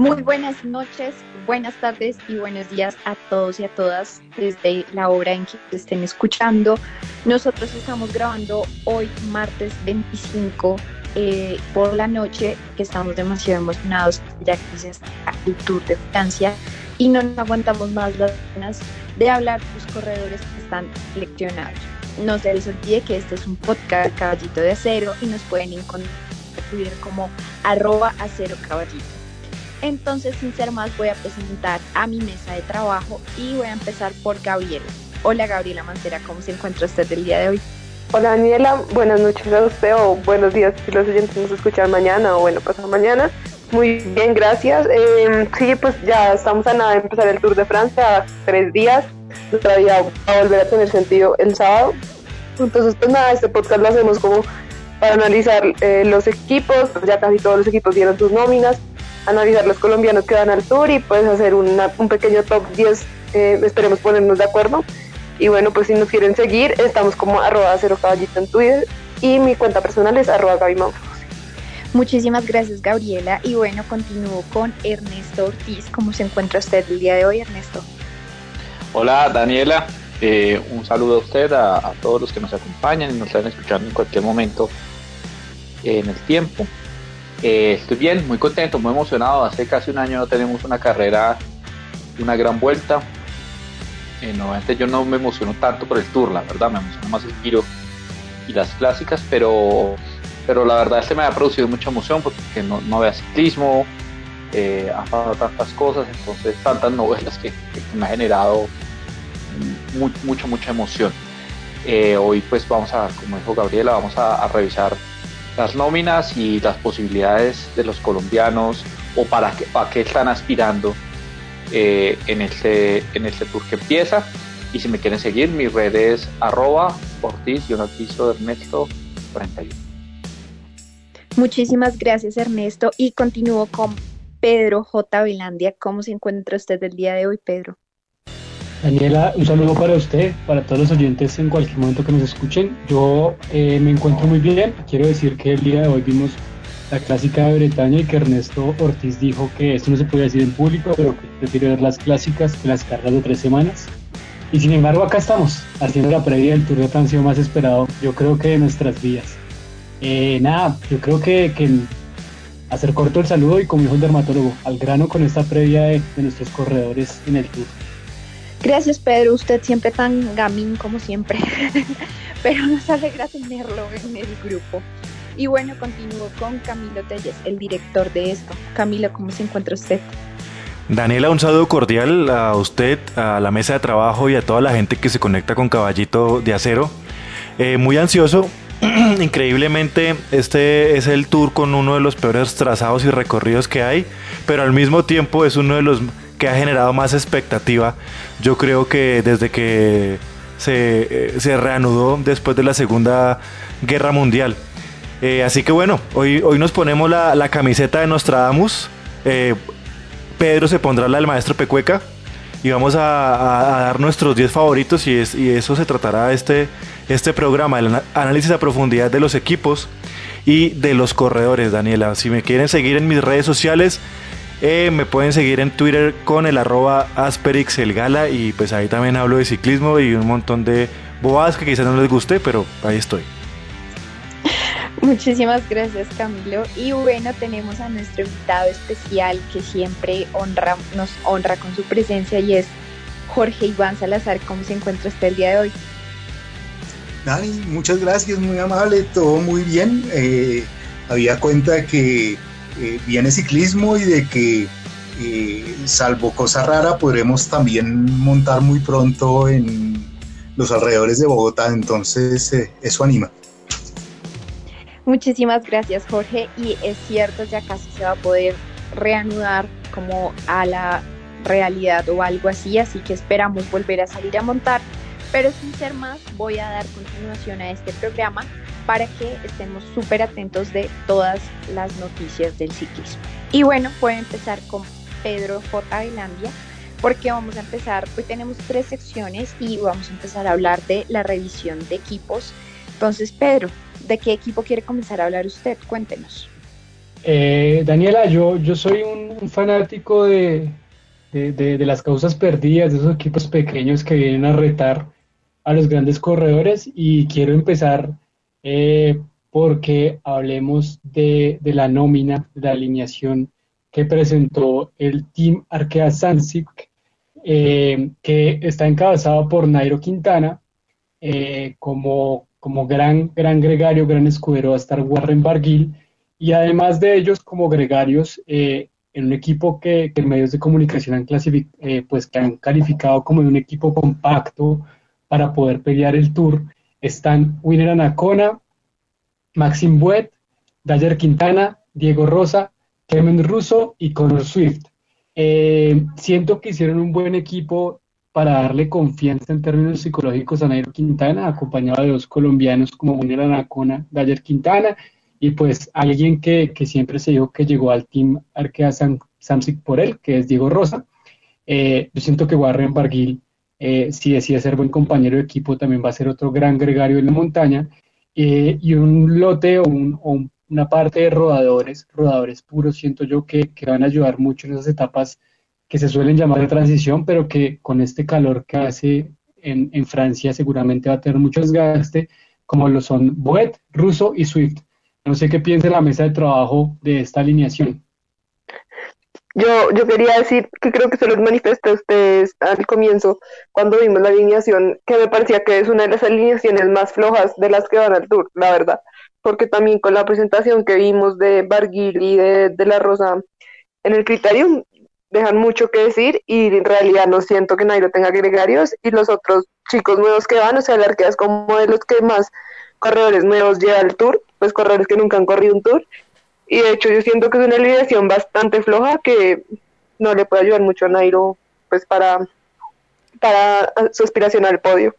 Muy buenas noches, buenas tardes y buenos días a todos y a todas desde la hora en que estén escuchando. Nosotros estamos grabando hoy, martes 25 eh, por la noche, que estamos demasiado emocionados ya que se está el Tour de Francia y no nos aguantamos más las ganas de hablar de los corredores que están seleccionados. No se les olvide que este es un podcast Caballito de Acero y nos pueden encontrar como arroba acero caballito. Entonces, sin ser más, voy a presentar a mi mesa de trabajo y voy a empezar por Gabriela. Hola Gabriela Mancera, ¿cómo se encuentra usted el día de hoy? Hola Daniela, buenas noches a usted o buenos días si los oyentes nos escuchan mañana o bueno, pasado mañana. Muy bien, gracias. Eh, sí, pues ya estamos a nada de empezar el Tour de Francia, tres días. Todavía va a volver a tener sentido el sábado. Entonces, pues nada, este podcast lo hacemos como para analizar eh, los equipos, ya casi todos los equipos dieron sus nóminas, analizar los colombianos que van al tour y pues hacer un pequeño top 10, eh, esperemos ponernos de acuerdo. Y bueno, pues si nos quieren seguir, estamos como arroba cero caballito en Twitter y mi cuenta personal es arroba Gaby Muchísimas gracias Gabriela y bueno, continúo con Ernesto Ortiz. ¿Cómo se encuentra usted el día de hoy, Ernesto? Hola Daniela, eh, un saludo a usted, a, todos los que nos acompañan y nos están escuchando en cualquier momento en el tiempo. Eh, estoy bien, muy contento, muy emocionado. Hace casi un año no tenemos una carrera, una gran vuelta. Eh, normalmente yo no me emociono tanto por el tour, la verdad, me emociona más el giro y las clásicas, pero, pero la verdad este me ha producido mucha emoción porque no, no veo ciclismo, eh, pasado tantas cosas, entonces tantas novelas que, me ha generado mucha, mucha emoción. Eh, hoy pues vamos a, como dijo Gabriela, vamos a revisar las nóminas y las posibilidades de los colombianos o para qué, para qué están aspirando eh, en, este, en este tour que empieza. Y si me quieren seguir, mi red es arroba Ortiz y Ernesto 41. Muchísimas gracias Ernesto y continúo con Pedro J. Velandia. ¿Cómo se encuentra usted el día de hoy, Pedro? Daniela, un saludo para usted, para todos los oyentes en cualquier momento que nos escuchen. Yo eh, me encuentro muy bien. Quiero decir que el día de hoy vimos la clásica de Bretaña y que Ernesto Ortiz dijo que esto no se puede decir en público, pero que prefiere ver las clásicas que las cargas de tres semanas. Y sin embargo, acá estamos, haciendo la previa del Tour de Francia más esperado, yo creo que de nuestras vidas. Eh, nada, yo creo que, que, hacer corto el saludo y como dijo el dermatólogo, al grano con esta previa de nuestros corredores en el Tour. Gracias Pedro, usted siempre tan gamín como siempre, pero nos alegra tenerlo en el grupo. Y bueno, continúo con Camilo Telles, el director de esto. Camilo, ¿cómo se encuentra usted? Daniela, un saludo cordial a usted, a la mesa de trabajo y a toda la gente que se conecta con Caballito de Acero. Eh, muy ansioso, increíblemente este es el tour con uno de los peores trazados y recorridos que hay, pero al mismo tiempo es uno de los que ha generado más expectativa. Yo creo que desde que se, eh, reanudó después de la Segunda Guerra Mundial. Eh, así que bueno, hoy, hoy nos ponemos la, camiseta de Nostradamus. Eh, Pedro se pondrá la del maestro Pecueca y vamos a, dar nuestros 10 favoritos y, es, y, eso se tratará este, este programa, el análisis a profundidad de los equipos y de los corredores, Daniela. Si me quieren seguir en mis redes sociales, eh, me pueden seguir en Twitter con el arroba asperixelgala y pues ahí también hablo de ciclismo y un montón de bobadas que quizás no les guste, pero ahí estoy. Muchísimas gracias Camilo. Y bueno, tenemos a nuestro invitado especial que siempre honra, nos honra con su presencia y es Jorge Iván Salazar. ¿Cómo se encuentra usted el día de hoy? Dani, muchas gracias, muy amable, todo muy bien. Eh, había cuenta que eh, viene ciclismo y de que, eh, salvo cosa rara, podremos también montar muy pronto en los alrededores de Bogotá. Entonces, eh, eso anima. Muchísimas gracias, Jorge. Y es cierto, ya casi se va a poder reanudar como a la realidad o algo así, así que esperamos volver a salir a montar. Pero sin ser más, voy a dar continuación a este programa para que estemos súper atentos de todas las noticias del ciclismo. Y bueno, voy a empezar con Pedro J. Porque vamos a empezar, hoy tenemos tres secciones y vamos a empezar a hablar de la revisión de equipos. Entonces, Pedro, ¿de qué equipo quiere comenzar a hablar usted? Cuéntenos. Eh, Daniela, yo, yo soy un, fanático de, de, las causas perdidas, de esos equipos pequeños que vienen a retar a los grandes corredores y quiero empezar eh, porque hablemos de, la nómina, de la alineación que presentó el Team Arkea Sansic, eh, que está encabezado por Nairo Quintana, eh, como, como gran, gran gregario, gran escudero va a estar Warren Barguil, y además de ellos como gregarios, en un equipo que, que, medios de comunicación han, pues, que han calificado como un equipo compacto para poder pelear el Tour, están Winner Anacona, Maxim Buet, Dayer Quintana, Diego Rosa, Clement Russo y Connor Swift. Eh, siento que hicieron un buen equipo para darle confianza en términos psicológicos a Nairo Quintana, acompañado de dos colombianos como Munir Anacona, Dayer Quintana, y pues alguien que, siempre se dijo que llegó al team Arkea Samsic por él, que es Diego Rosa. Eh, yo siento que Warren Barguil, eh, si decide ser buen compañero de equipo, también va a ser otro gran gregario en la montaña. Eh, y un lote o, una parte de rodadores, rodadores puros, siento yo que, van a ayudar mucho en esas etapas que se suelen llamar de transición, pero que con este calor que hace en, en Francia seguramente va a tener mucho desgaste, como lo son Boet, Russo y Swift. No sé qué piensa la mesa de trabajo de esta alineación. Yo, yo quería decir que creo que se los manifesté a al comienzo, cuando vimos la alineación, que me parecía que es una de las alineaciones más flojas de las que van al tour, la verdad. Porque también con la presentación que vimos de Barguil y de, La Rosa en el Criterium, dejan mucho que decir y en realidad no siento que nadie lo tenga gregarios y los otros chicos nuevos que van, o sea, la arquea es como de los que más corredores nuevos lleva al tour, pues corredores que nunca han corrido un tour y de hecho yo siento que es una alineación bastante floja que no le puede ayudar mucho a Nairo pues para, para su aspiración al podio.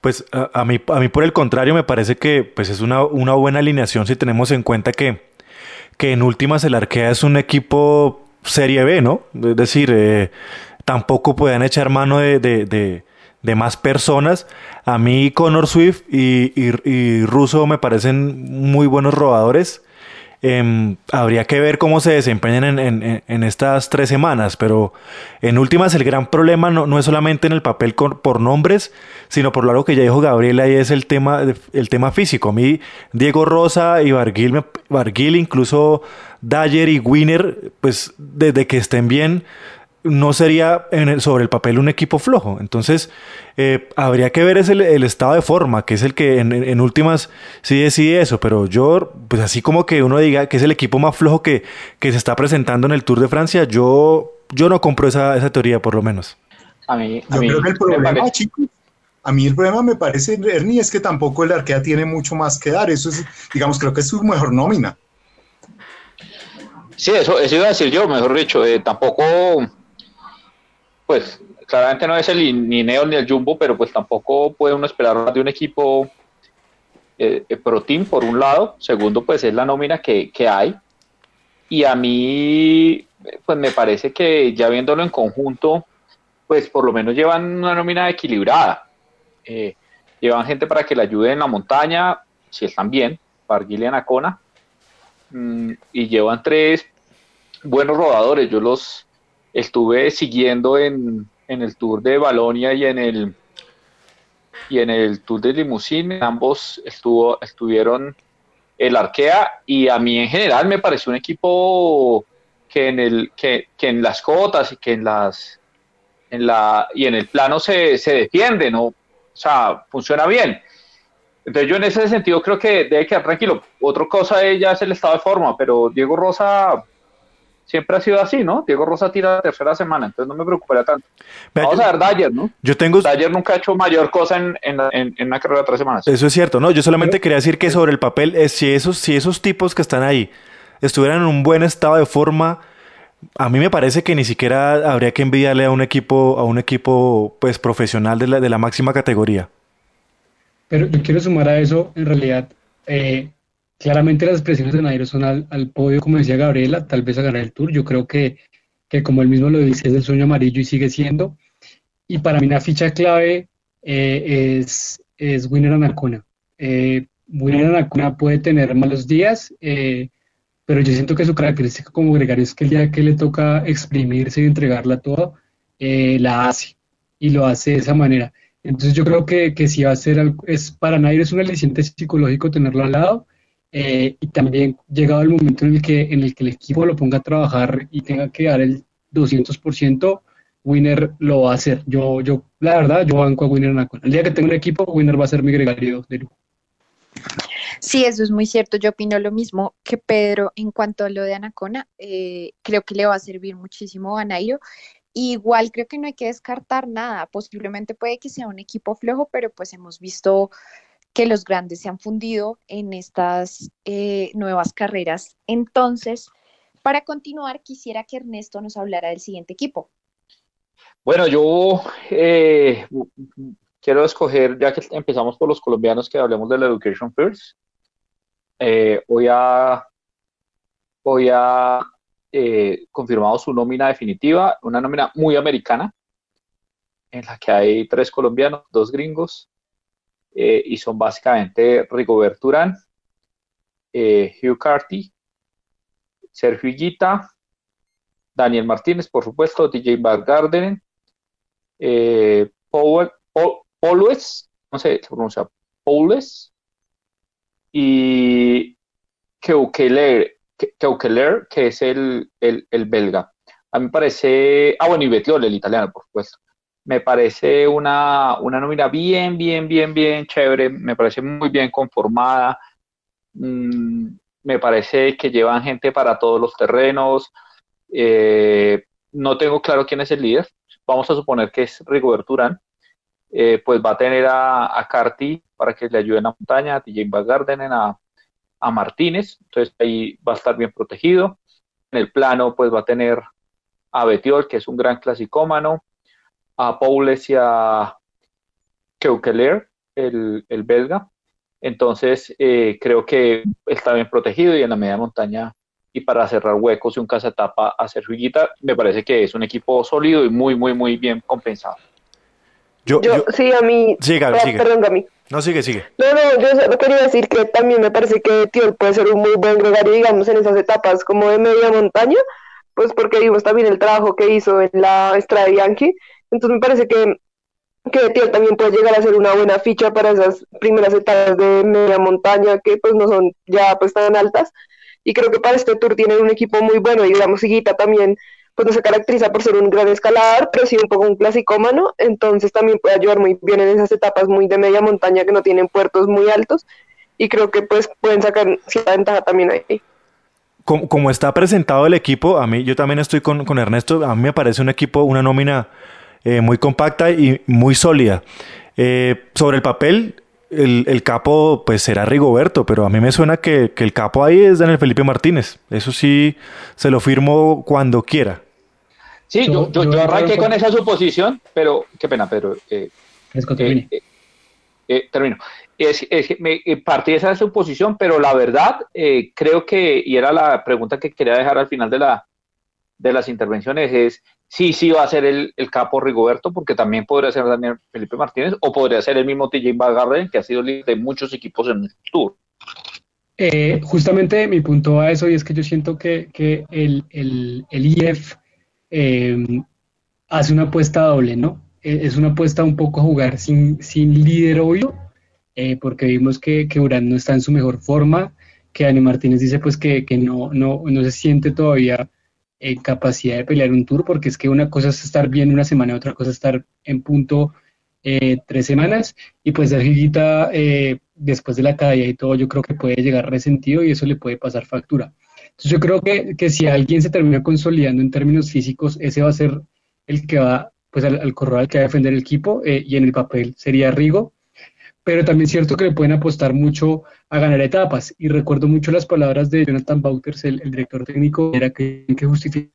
Pues a, mí, a mí por el contrario me parece que pues es una, una buena alineación si tenemos en cuenta que, que en últimas el Arkea es un equipo Serie B, ¿no? Es decir, eh, tampoco pueden echar mano de, de, de, más personas. A mí Connor Swift y, y Russo me parecen muy buenos robadores. Em, habría que ver cómo se desempeñan en, estas tres semanas, pero en últimas el gran problema no, es solamente en el papel por nombres, sino por lo que ya dijo Gabriela y es el tema, el tema físico. A mí, Diego Rosa y Barguil, Barguil incluso Dyer y Winner, pues desde que estén bien, no sería sobre el papel un equipo flojo. Entonces, eh, habría que ver el, el, estado de forma, que es el que en, últimas sí decide eso. Pero yo, pues así como que uno diga que es el equipo más flojo que, se está presentando en el Tour de Francia, yo, yo no compro esa, esa teoría, por lo menos. A mí, a mí el problema, chicos, a mí el problema me parece, Ernie, es que tampoco el Arkea tiene mucho más que dar. Eso es, digamos, creo que es su mejor nómina. Sí, eso, eso iba a decir yo, mejor dicho, eh, tampoco pues claramente no es el ni Neo ni el Jumbo, pero pues tampoco puede uno esperar de un equipo eh, eh, pro team por un lado, segundo pues es la nómina que, hay. Y a mí pues me parece que ya viéndolo en conjunto pues por lo menos llevan una nómina equilibrada. Eh, llevan gente para que le ayude en la montaña si están bien, Barguil y Anacona. Mm, y llevan tres buenos rodadores, yo los estuve siguiendo en, el Tour de Balonia y en el y en el Tour de Limusine, ambos estuvo, estuvieron el Arkea y a mí en general me pareció un equipo que en el que, en las cotas y que en las en la y en el plano se, se defiende, ¿no? O sea, funciona bien. Entonces yo en ese sentido creo que debe quedar tranquilo. Otra cosa ella es el estado de forma, pero Diego Rosa siempre ha sido así, ¿no? Diego Rosa tira la tercera semana, entonces no me preocuparía tanto. Vamos a ver Dyer, ¿no? Yo tengo... Dyer nunca ha hecho mayor cosa en, en, en, una carrera de tres semanas. Eso es cierto, ¿no? Yo solamente quería decir que sobre el papel, es, si, esos, si esos tipos que están ahí estuvieran en un buen estado de forma, a mí me parece que ni siquiera habría que enviarle a un equipo, a un equipo pues profesional de la, de la máxima categoría. Pero yo quiero sumar a eso, en realidad, eh, Claramente las expresiones de Nairo son al, podio, como decía Gabriela, tal vez a ganar el Tour. Yo creo que, que, como él mismo lo dice, es el sueño amarillo y sigue siendo. Y para mí una ficha clave eh, es, es Winner Anacona. Eh, Winner Anacona puede tener malos días, eh, pero yo siento que su característica como gregario es que el día que le toca exprimirse y entregarla toda, eh, la hace y lo hace de esa manera. Entonces yo creo que, que si va a ser, es para nadie es un aliciente psicológico tenerlo al lado eh, y también llegado el momento en el, que, en el que el equipo lo ponga a trabajar y tenga que dar el 200%, Winner lo va a hacer. Yo, yo la verdad, yo banco a Winner en El día que tenga un equipo, Winner va a ser mi gregario de lujo. Sí, eso es muy cierto. Yo opino lo mismo que Pedro en cuanto a lo de Anacona. Eh, creo que le va a servir muchísimo a Nairo. Igual creo que no hay que descartar nada. Posiblemente puede que sea un equipo flojo, pero pues hemos visto que los grandes se han fundido en estas eh, nuevas carreras. Entonces, para continuar, quisiera que Ernesto nos hablara del siguiente equipo. Bueno, yo eh, quiero escoger, ya que empezamos por los colombianos, que hablemos de la Education First. Eh, hoy ha, hoy ha eh, confirmado su nómina definitiva, una nómina muy americana, en la que hay tres colombianos, dos gringos, eh, y son básicamente Rigobert Urán, Hugh Carty, Sergio Higuita, Daniel Martínez, por supuesto, DJ Bad Gardenen, Powell, Paules, no sé, se pronuncia Paules, y Keukeler, Keukeler que es el, el, belga. A mí me parece, ah bueno, y Betiol, el italiano, por supuesto. Me parece una, una nómina bien, bien, bien, bien chévere, me parece muy bien conformada. Mm, me parece que llevan gente para todos los terrenos. Eh, no tengo claro quién es el líder. Vamos a suponer que es Rigobert Urán. Eh, pues va a tener a, a Carti para que le ayude en la montaña, a TJ Gardenen, a, a Martínez, entonces ahí va a estar bien protegido. En el plano, pues va a tener a Betiol, que es un gran clasicómano, a Paules y a Keukeler, el, el belga. Entonces, eh, creo que está bien protegido y en la media montaña y para cerrar huecos y un cazatapa a Sergio me parece que es un equipo sólido y muy, muy, muy bien compensado. Yo, sí, a mí. Perdón, a mí. No, sigue, sigue. No, no, yo solo quería decir que también me parece que Tío puede ser un muy buen gregario, digamos, en esas etapas como de media montaña, pues porque vimos también el trabajo que hizo en la Estrada Yankee. Entonces me parece que, que también puede llegar a ser una buena ficha para esas primeras etapas de media montaña que pues no son ya pues tan altas. Y creo que para este tour tienen un equipo muy bueno, y digamos, Higuita también pues no se caracteriza por ser un gran escalador, pero sí un poco un clasicómano, entonces también puede ayudar muy bien en esas etapas muy de media montaña que no tienen puertos muy altos y creo que pues pueden sacar cierta ventaja también ahí. Como, está presentado el equipo, a mí yo también estoy con, con Ernesto, a mí me parece un equipo, una nómina eh, muy compacta y muy sólida. Eh, sobre el papel, el, el, capo pues será Rigoberto, pero a mí me suena que, que el capo ahí es Daniel Felipe Martínez. Eso sí, se lo firmo cuando quiera. Sí, yo, yo, arranqué con esa suposición, pero qué pena, Pedro. Eh, eh, eh, eh, termino. Es, es, me, partí de esa suposición, pero la verdad creo que, y era la pregunta que quería dejar al final de, la, de las intervenciones, es sí, sí va a ser el, el capo Rigoberto, porque también podría ser Daniel Felipe Martínez, o podría ser el mismo TJ Bagarden, que ha sido líder de muchos equipos en el Tour. justamente mi punto a eso, y es que yo siento que, que el, el, el IF Em, hace una apuesta doble, ¿no? E, es una apuesta un poco jugar sin, sin líder obvio, eh, porque vimos que, que Urán no está en su mejor forma, que Dani Martínez dice pues que, que no, no, no se siente todavía en capacidad de pelear un tour, porque es que una cosa es estar bien una semana, otra cosa es estar en punto eh, tres semanas, y pues Sergio eh, después de la caída y todo, yo creo que puede llegar resentido y eso le puede pasar factura. Entonces yo creo que, que, si alguien se termina consolidando en términos físicos, ese va a ser el que va pues al, al corral que va a defender el equipo eh, y en el papel sería Rigo. Pero también es cierto que le pueden apostar mucho a ganar etapas. Y recuerdo mucho las palabras de Jonathan Bauters, el, director técnico, era que, que justificar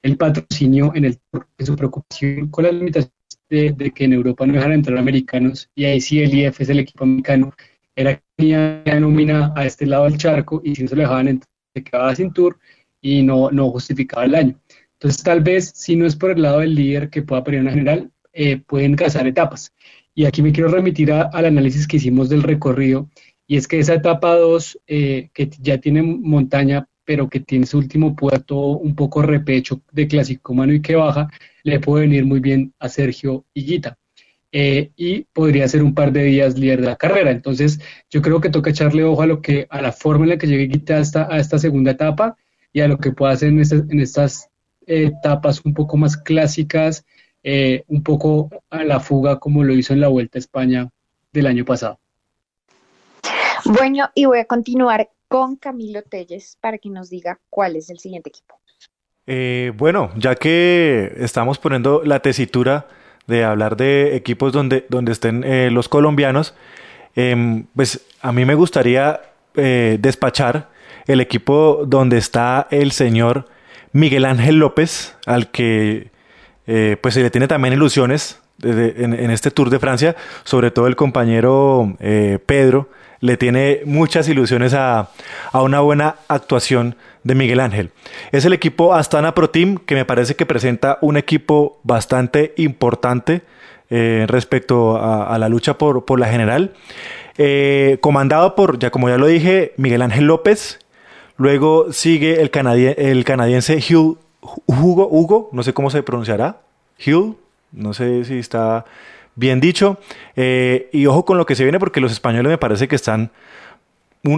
el patrocinio en, el, en su preocupación con las limitaciones de, que en Europa no dejan entrar americanos y ahí sí el IF es el equipo americano, era que tenía nómina a este lado del charco y si no se le dejaban entrar se quedaba sin tour y no, no justificaba el año. Entonces, tal vez, si no es por el lado del líder que pueda pelear una general, eh, pueden cazar etapas. Y aquí me quiero remitir al análisis que hicimos del recorrido, y es que esa etapa 2, eh, que ya tiene montaña, pero que tiene su último puerto un poco repecho de clásico mano y que baja, le puede venir muy bien a Sergio Higuita. Eh, y podría ser un par de días líder de la carrera. Entonces, yo creo que toca echarle ojo a lo que, a la forma en la que llegue Higuita a esta segunda etapa y a lo que pueda hacer en, en estas etapas un poco más clásicas, eh, un poco a la fuga como lo hizo en la Vuelta a España del año pasado. Bueno, y voy a continuar con Camilo Telles para que nos diga cuál es el siguiente equipo. Eh, bueno, ya que estamos poniendo la tesitura de hablar de equipos donde, donde estén eh, los colombianos, em, pues a mí me gustaría eh, despachar el equipo donde está el señor Miguel Ángel López, al que pues se le tiene también ilusiones en, este Tour de Francia, sobre todo el compañero Pedro, le tiene muchas ilusiones a, una buena actuación de Miguel Ángel. Es el equipo Astana Pro Team que me parece que presenta un equipo bastante importante eh, respecto a, la lucha por, la general. Eh, comandado por, ya como ya lo dije, Miguel Ángel López. Luego sigue el, el canadiense Hugh, Hugo, Hugo, no sé cómo se pronunciará. Hugh, no sé si está bien dicho. Eh, y ojo con lo que se viene porque los españoles me parece que están...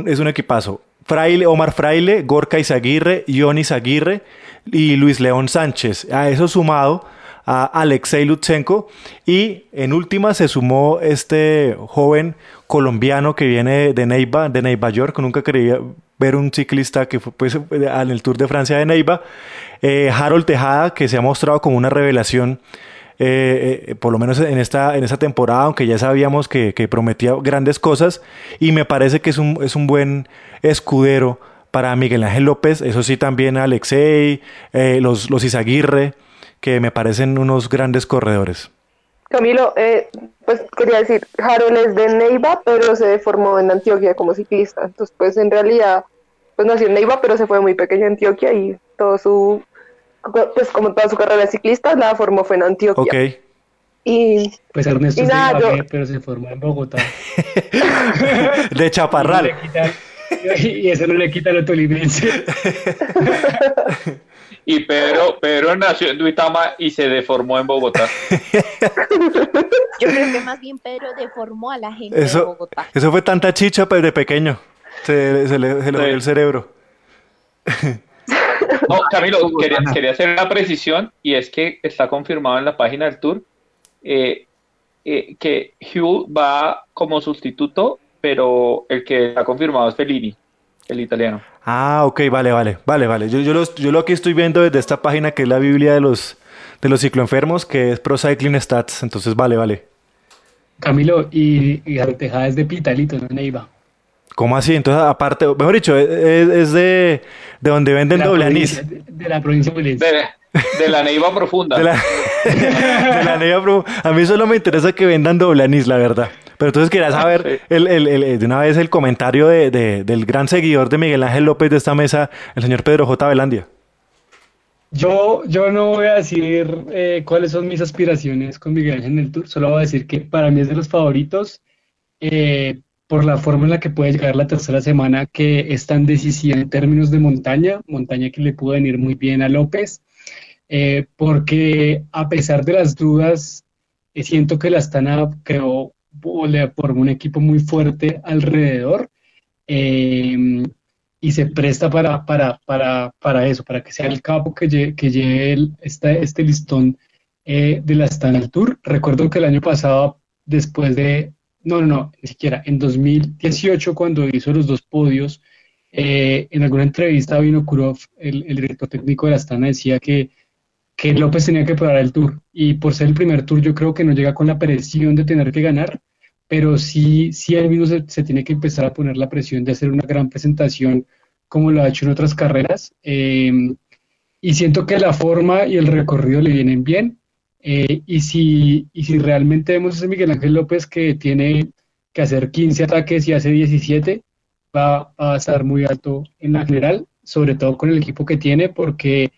es un equipazo. Fraile, Omar Fraile, Gorka Izaguirre, Ionis Aguirre y Luis León Sánchez. A eso sumado a Alexei Lutsenko y en última se sumó este joven colombiano que viene de Neiva, de Neiva York. Nunca quería ver un ciclista que fue pues, en el Tour de Francia de Neiva. Eh, Harold Tejada, que se ha mostrado como una revelación eh, eh, por lo menos en esta, en esta temporada, aunque ya sabíamos que, prometía grandes cosas, y me parece que es un, es un buen escudero para Miguel Ángel López, eso sí también Alexei, los, los Izaguirre, que me parecen unos grandes corredores. Camilo, pues quería decir, Harold es de Neiva, pero se formó en Antioquia como ciclista. Entonces, pues en realidad, pues nació en Neiva, pero se fue muy pequeño en Antioquia y todo su pues como toda su carrera ciclista, la formó fue en Antioquia. Ok. Y, pues Ernesto y nada, yo... pero se formó en Bogotá. de Chaparral. Y, eso no le quita lo tolimense. y Pedro, Pedro nació en Duitama y se deformó en Bogotá. Yo creo que más bien Pedro deformó a la gente eso, de Bogotá. Eso fue tanta chicha pues, de pequeño. Se, se le, se le el cerebro. No, Camilo, quería, hacer una precisión y es que está confirmado en la página del tour eh, eh, que Hugh va como sustituto, pero el que está confirmado es Fellini, el italiano. Ah, ok, vale, vale, vale, vale. Yo, yo, yo lo que estoy viendo desde esta página que es la Biblia de los, de los cicloenfermos, que es Pro Cycling Stats, entonces vale, vale. Camilo, y, y Tejada es de Pitalito, no Neiva. ¿Cómo así? Entonces, aparte, mejor dicho, es, de, de, donde venden doble anís. De, la provincia de, de, la Neiva profunda. De la, la Neiva profunda. A mí solo me interesa que vendan doble anís, la verdad. Pero entonces quería saber el, el, el, de una vez el comentario de, del gran seguidor de Miguel Ángel López de esta mesa, el señor Pedro J. Velandia. Yo, yo no voy a decir eh, cuáles son mis aspiraciones con Miguel Ángel en el Tour, solo voy a decir que para mí es de los favoritos. Eh, por la forma en la que puede llegar la tercera semana, que es tan decisiva en términos de montaña, montaña que le pudo venir muy bien a López, eh, porque a pesar de las dudas, eh, siento que la Astana creó formó un equipo muy fuerte alrededor eh, y se presta para, para, para, para, eso, para que sea el capo que lleve, que lleve este, este listón de la Astana Tour. Recuerdo que el año pasado, después de no, no, no, ni siquiera. En 2018, cuando hizo los dos podios, eh, en alguna entrevista vino Kurov, el, director técnico de la Astana, decía que, que López tenía que parar el tour. Y por ser el primer tour, yo creo que no llega con la presión de tener que ganar, pero sí, sí él mismo se, tiene que empezar a poner la presión de hacer una gran presentación como lo ha hecho en otras carreras. Eh, y siento que la forma y el recorrido le vienen bien. Eh, y, si, y si realmente vemos a Miguel Ángel López que tiene que hacer 15 ataques y hace 17, va, a estar muy alto en la general, sobre todo con el equipo que tiene, porque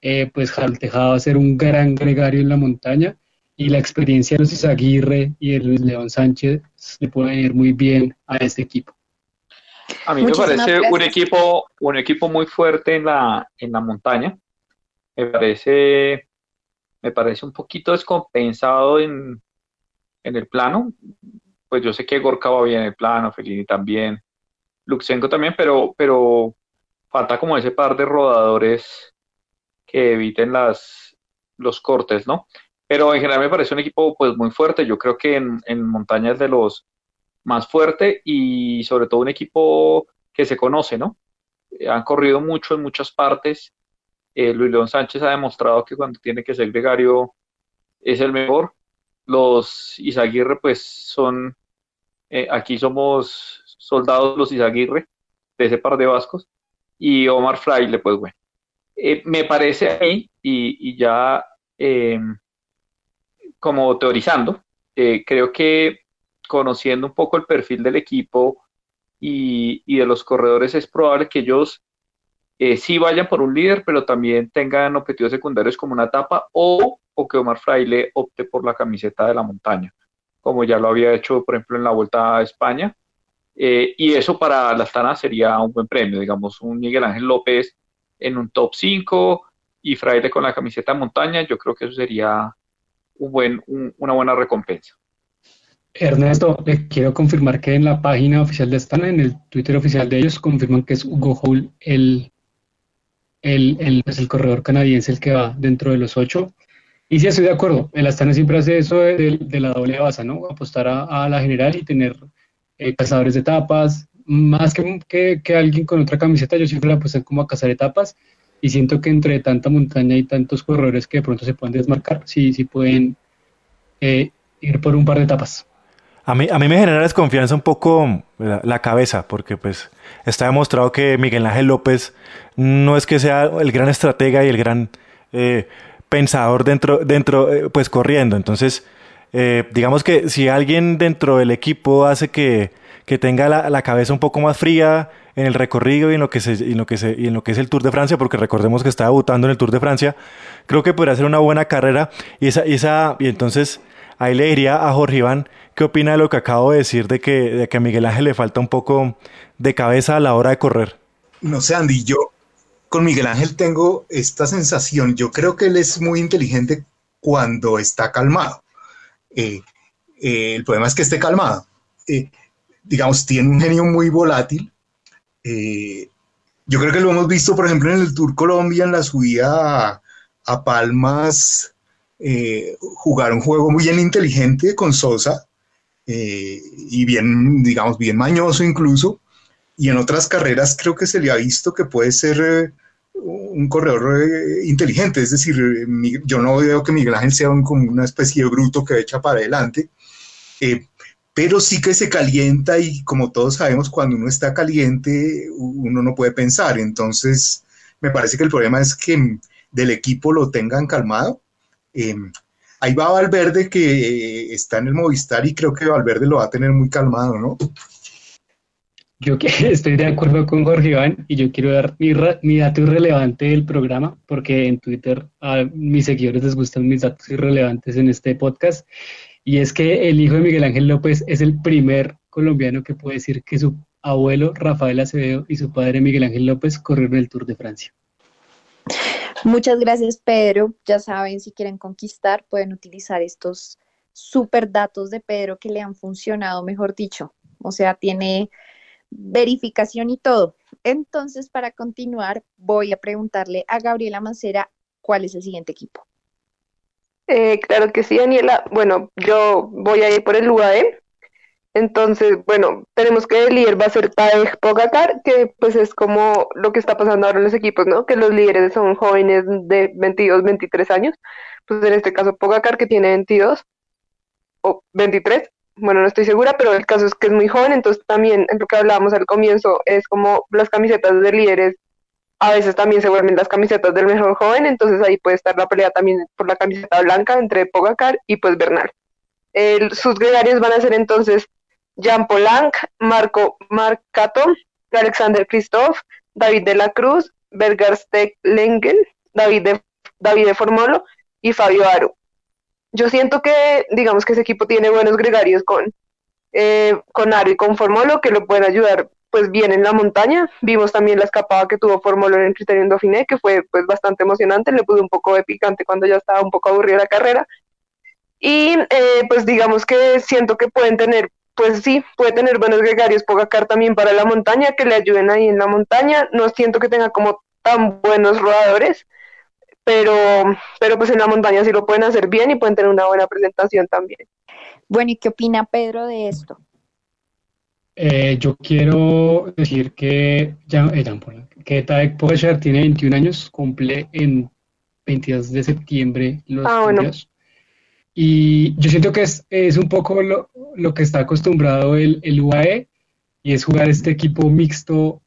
eh, pues Tejada va a ser un gran gregario en la montaña y la experiencia de los Izaguirre y el León Sánchez le puede ir muy bien a este equipo. A mí me parece un equipo, un equipo muy fuerte en la, en la montaña. Me parece, me parece un poquito descompensado en, en el plano. Pues yo sé que Gorka va bien en el plano, Felini también, Luxenko también, pero, pero falta como ese par de rodadores que eviten las, los cortes, ¿no? Pero en general me parece un equipo pues muy fuerte. Yo creo que en, en montaña de los más fuerte y sobre todo un equipo que se conoce, ¿no? Han corrido mucho en muchas partes. Eh, Luis León Sánchez ha demostrado que cuando tiene que ser gregario es el mejor. Los Izaguirre, pues son, eh, aquí somos soldados los Izaguirre, de ese par de vascos. Y Omar Fraile, pues bueno. me parece ahí, y, y ya como teorizando, creo que conociendo un poco el perfil del equipo y, de los corredores, es probable que ellos eh, sí vayan por un líder, pero también tengan objetivos secundarios como una etapa o, que Omar Fraile opte por la camiseta de la montaña, como ya lo había hecho, por ejemplo, en la Vuelta a España. Eh, y eso para la Astana sería un buen premio, digamos, un Miguel Ángel López en un top 5 y Fraile con la camiseta de montaña, yo creo que eso sería una buena recompensa. Ernesto, le quiero confirmar que en la página oficial de Astana, en el Twitter oficial de ellos, confirman que es Hugo Hull el, el, el, pues, el corredor canadiense el que va dentro de los ocho. Y sí, estoy de acuerdo. El Astana siempre hace eso de, la doble base, ¿no? Apostar a, la general y tener eh, cazadores de etapas. Más que, que, alguien con otra camiseta, yo siempre la aposté como a cazar etapas. Y siento que entre tanta montaña y tantos corredores que de pronto se pueden desmarcar, sí, sí pueden eh, ir por un par de etapas. A mí, a mí me genera desconfianza un poco la, cabeza, porque pues está demostrado que Miguel Ángel López no es que sea el gran estratega y el gran eh, pensador dentro, dentro eh, pues corriendo. Entonces, eh, digamos que si alguien dentro del equipo hace que, que tenga la, la, cabeza un poco más fría en el recorrido y en lo que se, y en lo que se, y en lo que es el Tour de Francia, porque recordemos que está debutando en el Tour de Francia, creo que podría ser una buena carrera y esa, y esa, y entonces ahí le diría a Jorge Iván ¿Qué opina de lo que acabo de decir de que, de que a Miguel Ángel le falta un poco de cabeza a la hora de correr? No sé, Andy, yo con Miguel Ángel tengo esta sensación. Yo creo que él es muy inteligente cuando está calmado. Eh, eh, el problema es que esté calmado. Eh, digamos, tiene un genio muy volátil. yo creo que lo hemos visto, por ejemplo, en el Tour Colombia, en la subida a, Palmas, jugar un juego muy bien inteligente con Sosa. Eh, y bien, digamos, bien mañoso incluso. Y en otras carreras creo que se le ha visto que puede ser eh, un corredor eh, inteligente, es decir, yo no veo que Miguel Ángel sea como una especie de bruto que echa para adelante, pero sí que se calienta y como todos sabemos, cuando uno está caliente, uno no puede pensar. Entonces, me parece que el problema es que del equipo lo tengan calmado. Ahí va Valverde que eh, está en el Movistar y creo que Valverde lo va a tener muy calmado, ¿no? Yo estoy de acuerdo con Jorge Iván y yo quiero dar mi, dato irrelevante del programa porque en Twitter a mis seguidores les gustan mis datos irrelevantes en este podcast y es que el hijo de Miguel Ángel López es el primer colombiano que puede decir que su abuelo Rafael Acevedo y su padre Miguel Ángel López corrieron el Tour de Francia. Muchas gracias, Pedro. Ya saben, si quieren conquistar, pueden utilizar estos super datos de Pedro que le han funcionado, mejor dicho. O sea, tiene verificación y todo. Entonces, para continuar, voy a preguntarle a Gabriela Mancera cuál es el siguiente equipo. Eh, claro que sí, Daniela. Bueno, yo voy a ir por el UAE. Entonces, bueno, tenemos que el líder va a ser Tadej Pogacar, que pues es como lo que está pasando ahora en los equipos, ¿no? Que los líderes son jóvenes de 22, 23 años. Pues en este caso Pogacar, que tiene 22 o 23, bueno, no estoy segura, pero el caso es que es muy joven, entonces también en lo que hablábamos al comienzo, es como las camisetas de líderes a veces también se vuelven las camisetas del mejor joven, entonces ahí puede estar la pelea también por la camiseta blanca entre Pogacar y pues Bernal. sus gregarios van a ser entonces Jean Polanc, Marco Marcato, Alexander Christoph, David de la Cruz, Bergerstedt Lengen, David de, David de Formolo y Fabio Aro. Yo siento que, digamos que ese equipo tiene buenos gregarios con, eh, con Aro y con Formolo que lo pueden ayudar pues bien en la montaña. Vimos también la escapada que tuvo Fórmula en Criterion Dauphiné, que fue pues bastante emocionante, le puso un poco de picante cuando ya estaba un poco aburrida la carrera. Y eh, pues digamos que siento que pueden tener, pues sí, puede tener buenos gregarios Pogacar también para la montaña, que le ayuden ahí en la montaña. No siento que tenga como tan buenos rodadores, pero, pero pues en la montaña sí lo pueden hacer bien y pueden tener una buena presentación también. Bueno, ¿y qué opina Pedro de esto? Eh, yo quiero decir que, ya, eh, que Tadek Pogacar tiene 21 años, cumple en 22 de septiembre los ah, Y yo siento que es, es un poco lo, lo, que está acostumbrado el, el, UAE y es jugar este equipo mixto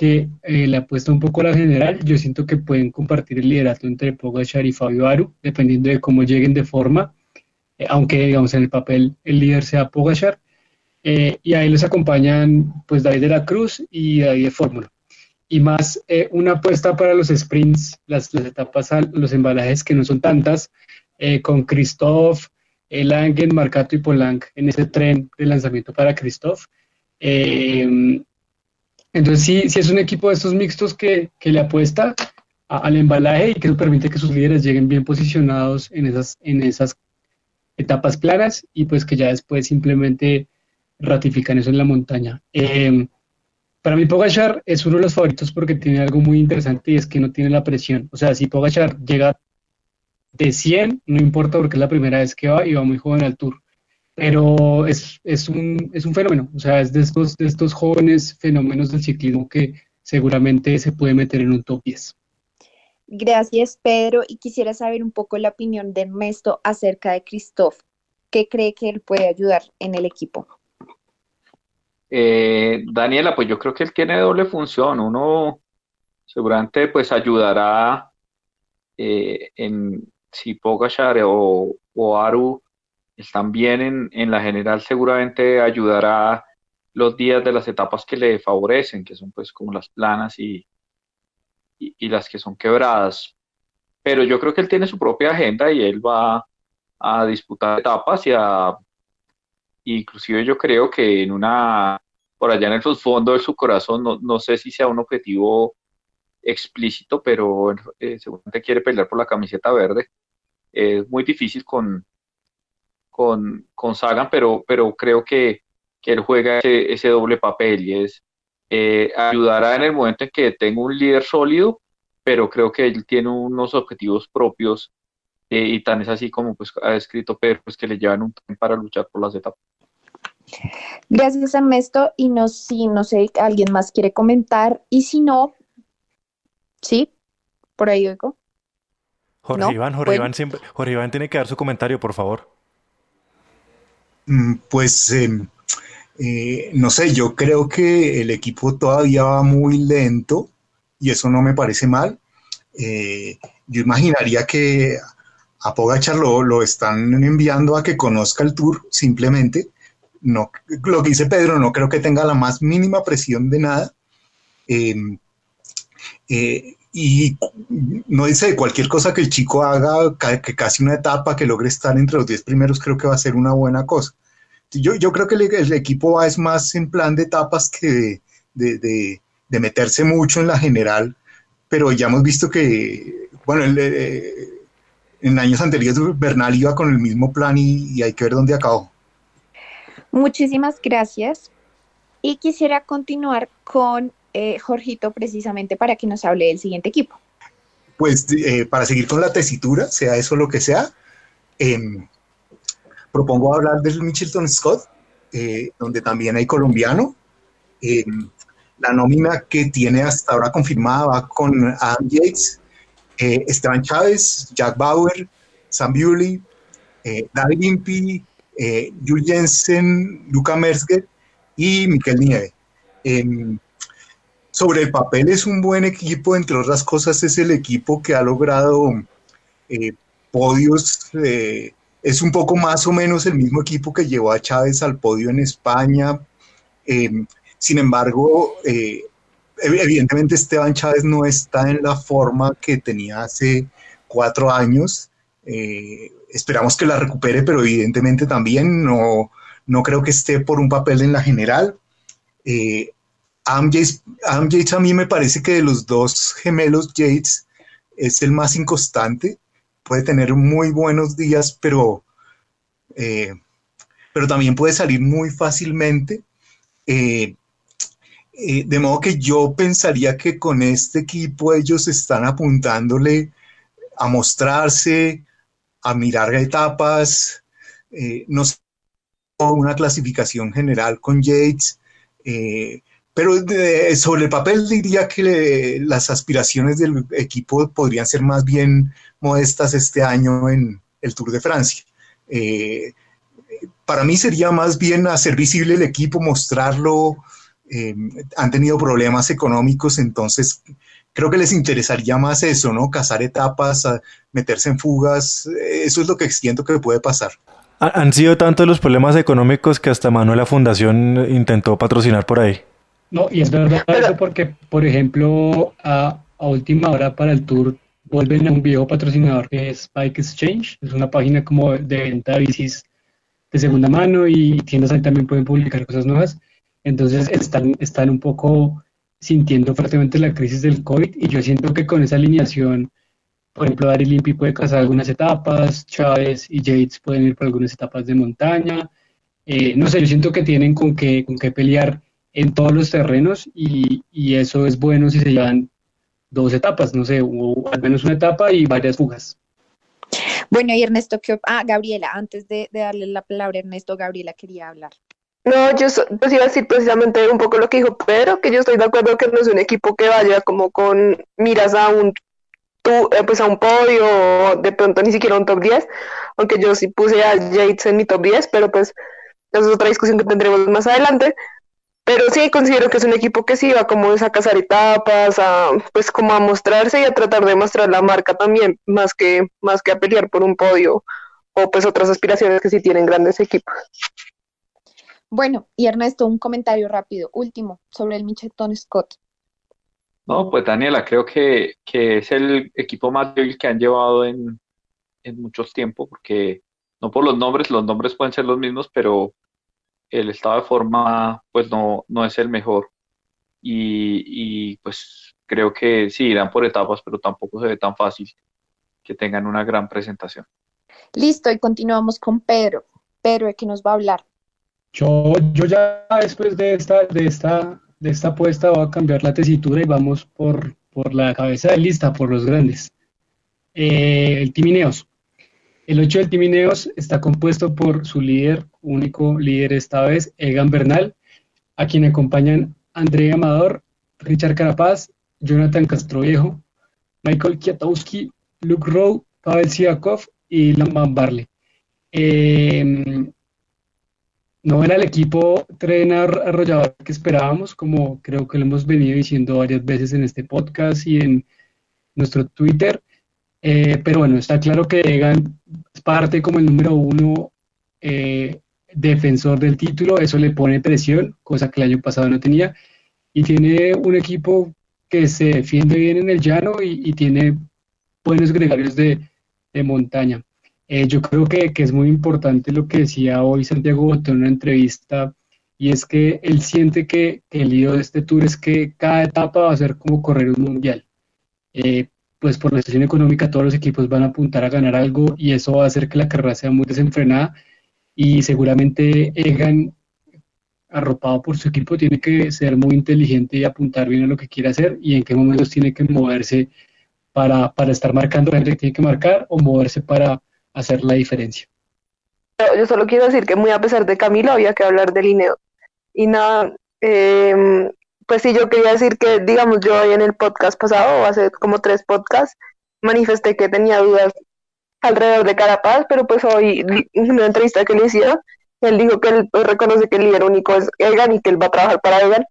que eh, le apuesta un poco a la general. Yo siento que pueden compartir el liderato entre Pogachar y Fabio Aru, dependiendo de cómo lleguen de forma, eh, aunque digamos en el papel el líder sea Pogachar eh, y ahí les acompañan pues David de la Cruz y David de Fórmula. Y más eh, una apuesta para los sprints, las, etapas, los embalajes que no son tantas, con Christoph, Langen, Marcato y Polanc en ese tren de lanzamiento para Christoph. entonces sí, sí es un equipo de estos mixtos que, que le apuesta al embalaje y que permite que sus líderes lleguen bien posicionados en esas, en esas etapas claras y pues que ya después simplemente ratifican eso en la montaña. Em, para mí Pogachar es uno de los favoritos porque tiene algo muy interesante y es que no tiene la presión. O sea, si Pogachar llega de 100, no importa porque es la primera vez que va y va muy joven al Tour. Pero es, es, un, es un fenómeno, o sea, es de estos, de estos jóvenes fenómenos del ciclismo que seguramente se puede meter en un top 10. Gracias, Pedro. Y quisiera saber un poco la opinión de Ernesto acerca de Christoph. ¿Qué cree que él puede ayudar en el equipo? Eh, Daniela, pues yo creo que él tiene doble función. Uno seguramente pues ayudará eh, en si Pogachar o, o, Aru están bien en, en, la general, seguramente ayudará los días de las etapas que le favorecen, que son pues como las planas y, y, las que son quebradas. Pero yo creo que él tiene su propia agenda y él va a disputar etapas y a inclusive yo creo que en una, por allá en el fondo de su corazón, no, no sé si sea un objetivo explícito, pero eh, seguramente quiere pelear por la camiseta verde. Es muy difícil con, con, con Sagan, pero, pero creo que, que él juega ese, doble papel y es eh, ayudará en el momento en que tenga un líder sólido, pero creo que él tiene unos objetivos propios eh, y tan es así como pues ha escrito Pedro, pues que le llevan un tiempo para luchar por las etapas. Gracias, Ernesto. Y no, si no sé, alguien más quiere comentar. Y si no, sí, por ahí oigo. Jorge Iván, Jorge Iván siempre, Jorge Iván tiene que dar su comentario, por favor. Mm, pues em, eh, no sé, yo creo que el equipo todavía va muy lento y eso no me parece mal. Eh, yo imaginaría que a Pogachar lo, lo, están enviando a que conozca el tour simplemente no, lo que dice Pedro, no creo que tenga la más mínima presión de nada. Em, eh, y no dice cualquier cosa que el chico haga, que casi una etapa, que logre estar entre los 10 primeros, creo que va a ser una buena cosa. Yo, yo creo que el, equipo va es más en plan de etapas que de, de, meterse mucho en la general, pero ya hemos visto que, bueno, eh, en años anteriores Bernal iba con el mismo plan y, y hay que ver dónde acabó. Muchísimas gracias. Y quisiera continuar con eh, Jorgito precisamente para que nos hable del siguiente equipo. Pues eh, para seguir con la tesitura, sea eso lo que sea, em, propongo hablar del Mitchelton Scott, eh, donde también hay colombiano. Em, la nómina que tiene hasta ahora confirmada va con Adam Yates, Esteban Chávez, Jack Bauer, Sam Bewley, David Impey, Jules Jensen, Luca Merzger y Miquel Nieve. Sobre el papel es un buen equipo, entre otras cosas es el equipo que ha logrado eh, podios, eh, es un poco más o menos el mismo equipo que llevó a Chávez al podio en España. Em, sin embargo, evidentemente Esteban Chávez no está en la forma que tenía hace cuatro años. Eh, esperamos que la recupere, pero evidentemente también no, no creo que esté por un papel en la general. Eh, Am Yates, a mí me parece que de los dos gemelos Yates es el más inconstante. Puede tener muy buenos días, pero, eh, pero también puede salir muy fácilmente. Eh, eh, de modo que yo pensaría que con este equipo ellos están apuntándole a mostrarse, a mirar etapas, no sé, una clasificación general con Yates, pero sobre el papel diría que las aspiraciones del equipo podrían ser más bien modestas este año en el Tour de Francia. Eh, para mí sería más bien hacer visible el equipo, mostrarlo. Eh, han tenido problemas económicos, entonces creo que les interesaría más eso, ¿no? Cazar etapas, meterse en fugas. Eso es lo que siento que puede pasar. Han sido tantos los problemas económicos que hasta Manuela Fundación intentó patrocinar por ahí. No, y es verdad eso porque, por ejemplo, a, última hora para el tour vuelven a un viejo patrocinador que es Bike Exchange, es una página como de venta de bicis de segunda mano y tiendas ahí también pueden publicar cosas nuevas. Entonces están, están un poco sintiendo fuertemente la crisis del COVID y yo siento que con esa alineación, por ejemplo, Dari Limpi puede cazar algunas etapas, Chávez y Yates pueden ir por algunas etapas de montaña. Eh, no sé, yo siento que tienen con qué, con qué pelear en todos los terrenos y, eso es bueno si se llevan dos etapas, no sé, o al menos una etapa y varias fugas. Bueno, y Ernesto, ¿qué ah, Gabriela, antes de, darle la palabra a Ernesto, Gabriela quería hablar. No, yo, pues iba a decir precisamente un poco lo que dijo Pedro, que yo estoy de acuerdo que no es un equipo que vaya como con miras a un eh, pues a un podio o de pronto ni siquiera un top 10, aunque yo sí puse a Yates en mi top 10, pero pues esa es otra discusión que tendremos más adelante. Pero sí considero que es un equipo que sí va como a cazar etapas, a, pues como a mostrarse y a tratar de mostrar la marca también, más que, más que a pelear por un podio o pues otras aspiraciones que sí tienen grandes equipos. Bueno, y Ernesto, un comentario rápido, último, sobre el Michelton Scott. No, pues Daniela, creo que, es el equipo más débil que han llevado en, en muchos tiempos, porque no por los nombres, los nombres pueden ser los mismos, pero el estado de forma pues no, no es el mejor. Y, pues creo que sí, irán por etapas, pero tampoco se ve tan fácil que tengan una gran presentación. Listo, y continuamos con Pedro. Pedro, ¿de qué nos va a hablar? Yo, yo ya después de esta, de esta, de esta apuesta voy a cambiar la tesitura y vamos por, por la cabeza de lista, por los grandes. Eh, el Timineos. El 8 del Timineos está compuesto por su líder, único líder esta vez, Egan Bernal, a quien acompañan André Amador, Richard Carapaz, Jonathan Castroviejo, Michael Kiatowski, Luke Rowe, Pavel Siakov y Lamban Barley. Eh, no era el equipo tren arrollador que esperábamos, como creo que lo hemos venido diciendo varias veces en este podcast y en nuestro Twitter. Eh, pero bueno, está claro que Egan parte como el número uno eh, defensor del título, eso le pone presión, cosa que el año pasado no tenía, y tiene un equipo que se defiende bien en el llano y, tiene buenos gregarios de, montaña. Eh, yo creo que, es muy importante lo que decía hoy Santiago Botón en una entrevista, y es que él siente que, el lío de este tour es que cada etapa va a ser como correr un mundial. Eh, pues por la situación económica todos los equipos van a apuntar a ganar algo y eso va a hacer que la carrera sea muy desenfrenada y seguramente Egan, arropado por su equipo, tiene que ser muy inteligente y apuntar bien a lo que quiere hacer y en qué momentos tiene que moverse para, para estar marcando la gente que tiene que marcar o moverse para hacer la diferencia. Yo solo quiero decir que muy a pesar de Camilo había que hablar de Lineo. Y nada, eh, pues sí, yo quería decir que, digamos, yo en el podcast pasado, hace como tres podcasts, manifesté que tenía dudas alrededor de Carapaz, pero pues hoy, en una entrevista que le hicieron, él dijo que él pues, reconoce que el líder único es Egan y que él va a trabajar para Egan.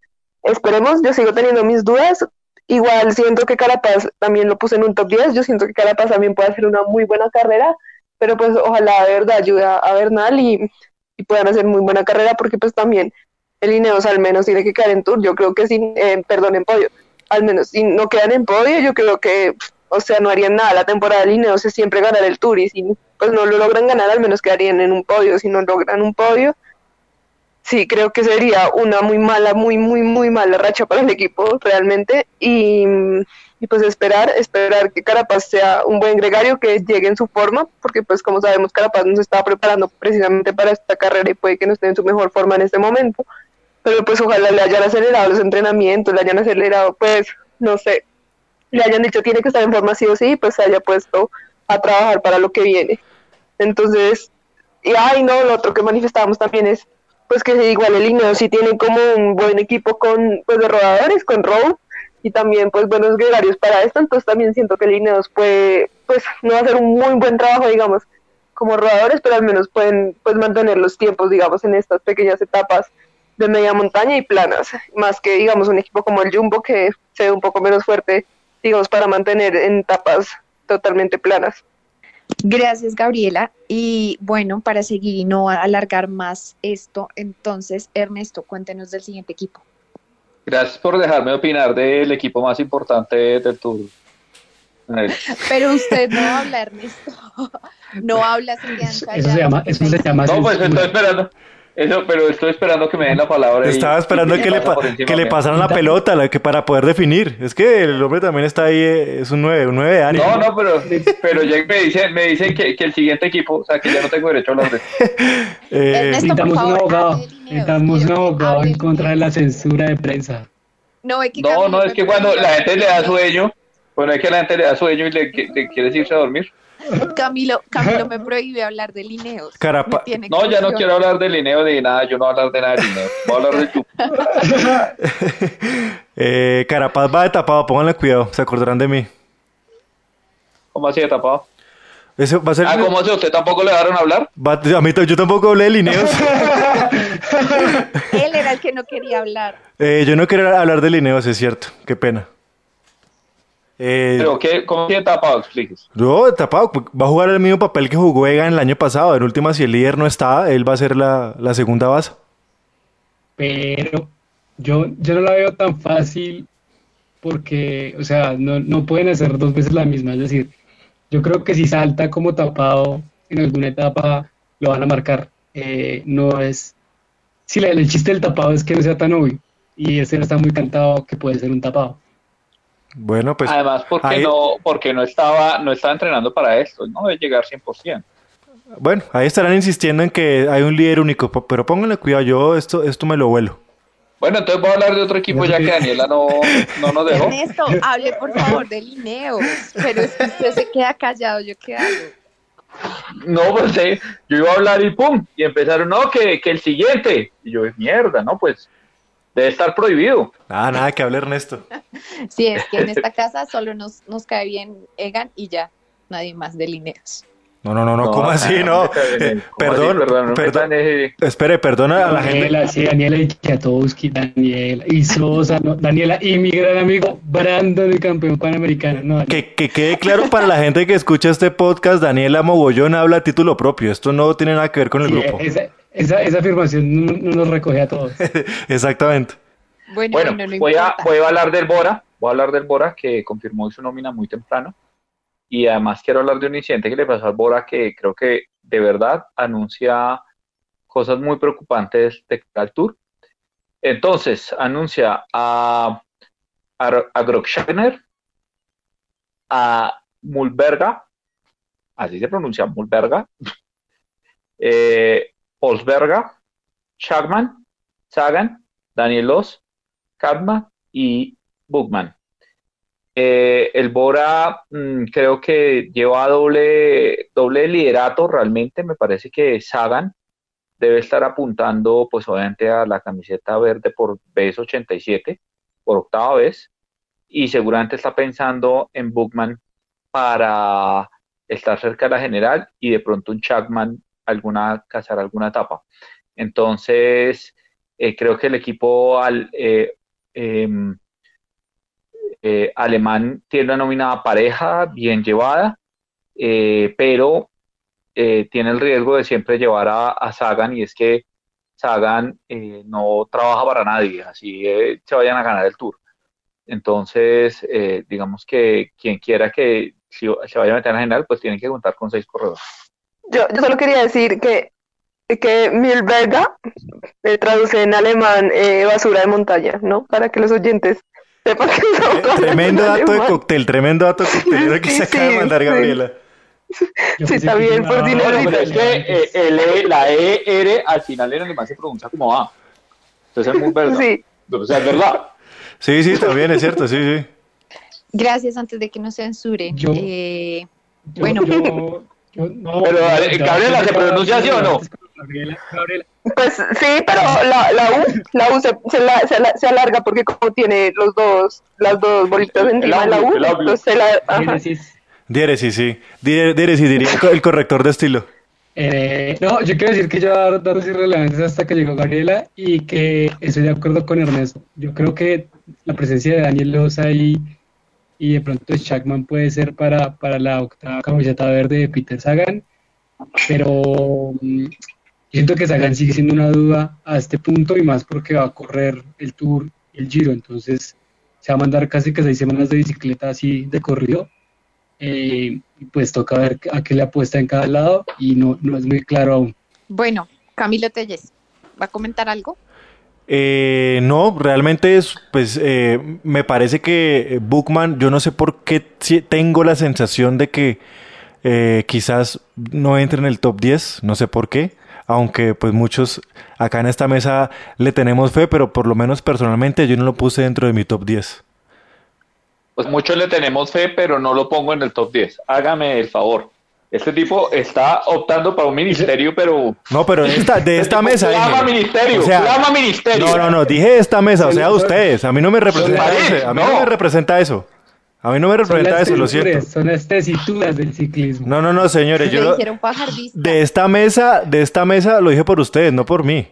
Esperemos, yo sigo teniendo mis dudas. Igual siento que Carapaz también lo puse en un top 10, yo siento que Carapaz también puede hacer una muy buena carrera, pero pues ojalá de verdad ayude a Bernal y puedan hacer muy buena carrera porque pues también el Ineos al menos tiene que quedar en Tour. Yo creo que sin, eh, perdón, en podio. Al menos si no quedan en podio, yo creo que, o sea, no harían nada. La temporada del Ineos es siempre ganar el Tour y si pues no lo logran ganar, al menos quedarían en un podio. Si no logran un podio, sí, creo que sería una muy mala, muy, muy, muy mala racha para el equipo realmente. Y, y pues esperar, esperar que Carapaz sea un buen gregario, que llegue en su forma, porque pues como sabemos Carapaz nos está preparando precisamente para esta carrera y puede que no esté en su mejor forma en este momento. Pero pues ojalá le hayan acelerado los entrenamientos, le hayan acelerado, pues, no sé, le hayan dicho tiene que estar en forma sí o sí, pues se haya puesto a trabajar para lo que viene. Entonces, y ay no, lo otro que manifestábamos también es pues que igual el Ineos sí tiene como un buen equipo con pues de rodadores, con Road y también pues buenos gregarios para esto, entonces también siento que el Ineos puede pues no hacer un muy buen trabajo digamos como rodadores, pero al menos pueden pues mantener los tiempos digamos en estas pequeñas etapas de media montaña y planas, más que digamos un equipo como el Jumbo que se ve un poco menos fuerte digamos para mantener en etapas totalmente planas. Gracias, Gabriela. Y bueno, para seguir y no alargar más esto, entonces, Ernesto, cuéntenos del siguiente equipo. Gracias por dejarme opinar del equipo más importante del Tour. Pero usted no habla, Ernesto. No habla, se Eso se llama, eso se llama. No, pues estoy esperando. Eso, pero estoy esperando que me den la palabra. Estaba esperando que, le, que le pasaran la pelota la, que para poder definir. Es que el hombre también está ahí, eh, es un 9, un 9 de ánimo. No, no, pero, pero ya me dicen, me dicen que, que, el siguiente equipo, o sea, que ya no tengo derecho a hablar de eh, Necesitamos un abogado, necesitamos un abogado en contra de la censura de prensa. No, no, no, es que cuando la gente le da sueño, bueno, es que la gente le da sueño y le, le quiere irse a dormir. Camilo, Camilo me prohíbe hablar de lineos. no, ya no quiero hablar de lineo ni nada, yo no voy a hablar de nada de lineo, voy a hablar de chupo. eh, Carapaz va de tapado, pónganle cuidado, se acordarán de mí. ¿Cómo así de tapado? Eso va a ser... Ah, ¿cómo así? ¿Usted tampoco le daron a hablar? a mí yo tampoco hablé de lineos. Él era el que no quería hablar. Eh, yo no quería hablar de lineos, es cierto, qué pena. Eh, ¿Pero qué, cómo tiene tapado? Expliques. No, tapado. Va a jugar el mismo papel que jugó Egan el año pasado. En última, si el líder no está, él va a ser la, segunda base. Pero yo, yo no la veo tan fácil porque, o sea, no, pueden hacer dos veces la misma. Es decir, yo creo que si salta como tapado en alguna etapa, lo van a marcar. Eh, no es... Si el chiste del tapado es que no sea tan obvio. Y ese no está muy cantado que puede ser un tapado. Bueno, pues. Además, porque, no, porque no, estaba, no estaba entrenando para esto, no debe llegar 100%. Bueno, ahí estarán insistiendo en que hay un líder único, pero pónganle cuidado, yo esto, esto me lo vuelo. Bueno, entonces voy a hablar de otro equipo ya que Daniela no, no nos dejó. Ernesto, hable por favor de Lineos, pero es que usted se queda callado, ¿yo qué hago? No, pues eh, yo iba a hablar y pum, y empezaron, no, que, que el siguiente. Y yo, mierda, no, pues Debe estar prohibido. Ah, nada que hable Ernesto. sí, es que en esta casa solo nos, nos cae bien Egan y ya, nadie más de líneas. No, no, no, no, ¿cómo así? No, eh, perdón, perdón, perdón espere, perdona a la Daniela, gente. Sí, Daniela y Daniela y Sosa, Daniela y mi gran amigo Brandon, el campeón panamericano. No, que, que quede claro para la gente que escucha este podcast, Daniela Mogollón habla a título propio, esto no tiene nada que ver con el grupo. Esa, esa afirmación no, nos recoge a todos. Exactamente. Bueno, voy, a, voy a hablar del Bora, voy a hablar del Bora que confirmó su nómina muy temprano. Y además quiero hablar de un incidente que le pasó al Bora que creo que de verdad anuncia cosas muy preocupantes de al Tour. Entonces, anuncia a, a, a a Mulberga, así se pronuncia Mulberga, eh, Osberga, Chagman, Sagan, Daniel Loss, Kadma y Bugman. Eh, el Bora mm, creo que lleva doble, doble liderato realmente. Me parece que Sagan debe estar apuntando, pues obviamente, a la camiseta verde por vez 87, por octava vez. Y seguramente está pensando en Bugman para estar cerca de la general y de pronto un Chapman alguna, cazar alguna etapa. Entonces, eh, creo que el equipo al, eh, em, eh, alemán tiene una nominada pareja, bien llevada, pero tiene el riesgo de siempre llevar a, Sagan y es que Sagan no trabaja para nadie, así se vayan a ganar el tour. Entonces, digamos que quien quiera que se vaya a meter en general, pues tiene que contar con seis corredores. Yo, yo solo quería decir que que Milberga se traduce en alemán eh, basura de montaña, ¿no? Para que los oyentes sepan que Eh, hablando Tremendo en dato de cóctel, tremendo dato de cóctel que Sí, se acaba de mandar sí. Gabriela. Yo Sí, pensé está que bien, por dinero. Bueno, pero es que eh, el E- la ER al final en alemán se pronuncia como A. Entonces es muy verdad. Sí. O sea, es verdad. Sí, sí, también es cierto, sí, sí. Gracias antes de que nos censuren. Yo- Eh, Yo- Bueno. yo- no, Pero, eh, Gabriela, ¿se pronuncia así o no? Gabriela, Gabriela, Pues sí, pero la, la U, la U se, se, la- se, la- se alarga porque como tiene los dos, las dos bolitas encima de la U, entonces se la, ajá. Génesis. Diéresis, sí. Di- Diéresis diría el co- el corrector de estilo. Eh, no, yo quiero decir que yo voy a dar datos irrelevantes hasta que llegó Gabriela y que estoy de acuerdo con Ernesto. Yo creo que la presencia de Daniel Loza y, y de pronto Shackman puede ser para, para la octava camiseta verde de Peter Sagan, pero mm, siento que Sagan sigue siendo una duda a este punto y más porque va a correr el Tour el Giro, entonces se va a mandar casi que seis semanas de bicicleta así de corrido. Eh, pues toca ver a qué le apuesta en cada lado y no, no es muy claro aún. bueno, Camilo Telles, ¿va a comentar algo? Eh, no, realmente es, pues, eh, me parece que eh, Bookman, yo no sé por qué tengo la sensación de que eh, quizás no entre en el top 10, no sé por qué, aunque pues muchos acá en esta mesa le tenemos fe, pero por lo menos personalmente yo no lo puse dentro de mi top 10. Pues muchos le tenemos fe, pero no lo pongo en el top 10. Hágame el favor. Este tipo está optando para un ministerio, pero. No, pero de esta, de esta Este mesa. Clama dije. ministerio, O sea, clama ministerio. No, no, no, dije esta mesa, o sea, ustedes. A mí no me representa eso. A mí no no. me representa eso. A mí no me representa eso, lo siento. Son las tesituras del ciclismo. No, no, no, señores. Yo de esta mesa, de esta mesa lo dije por ustedes, no por mí.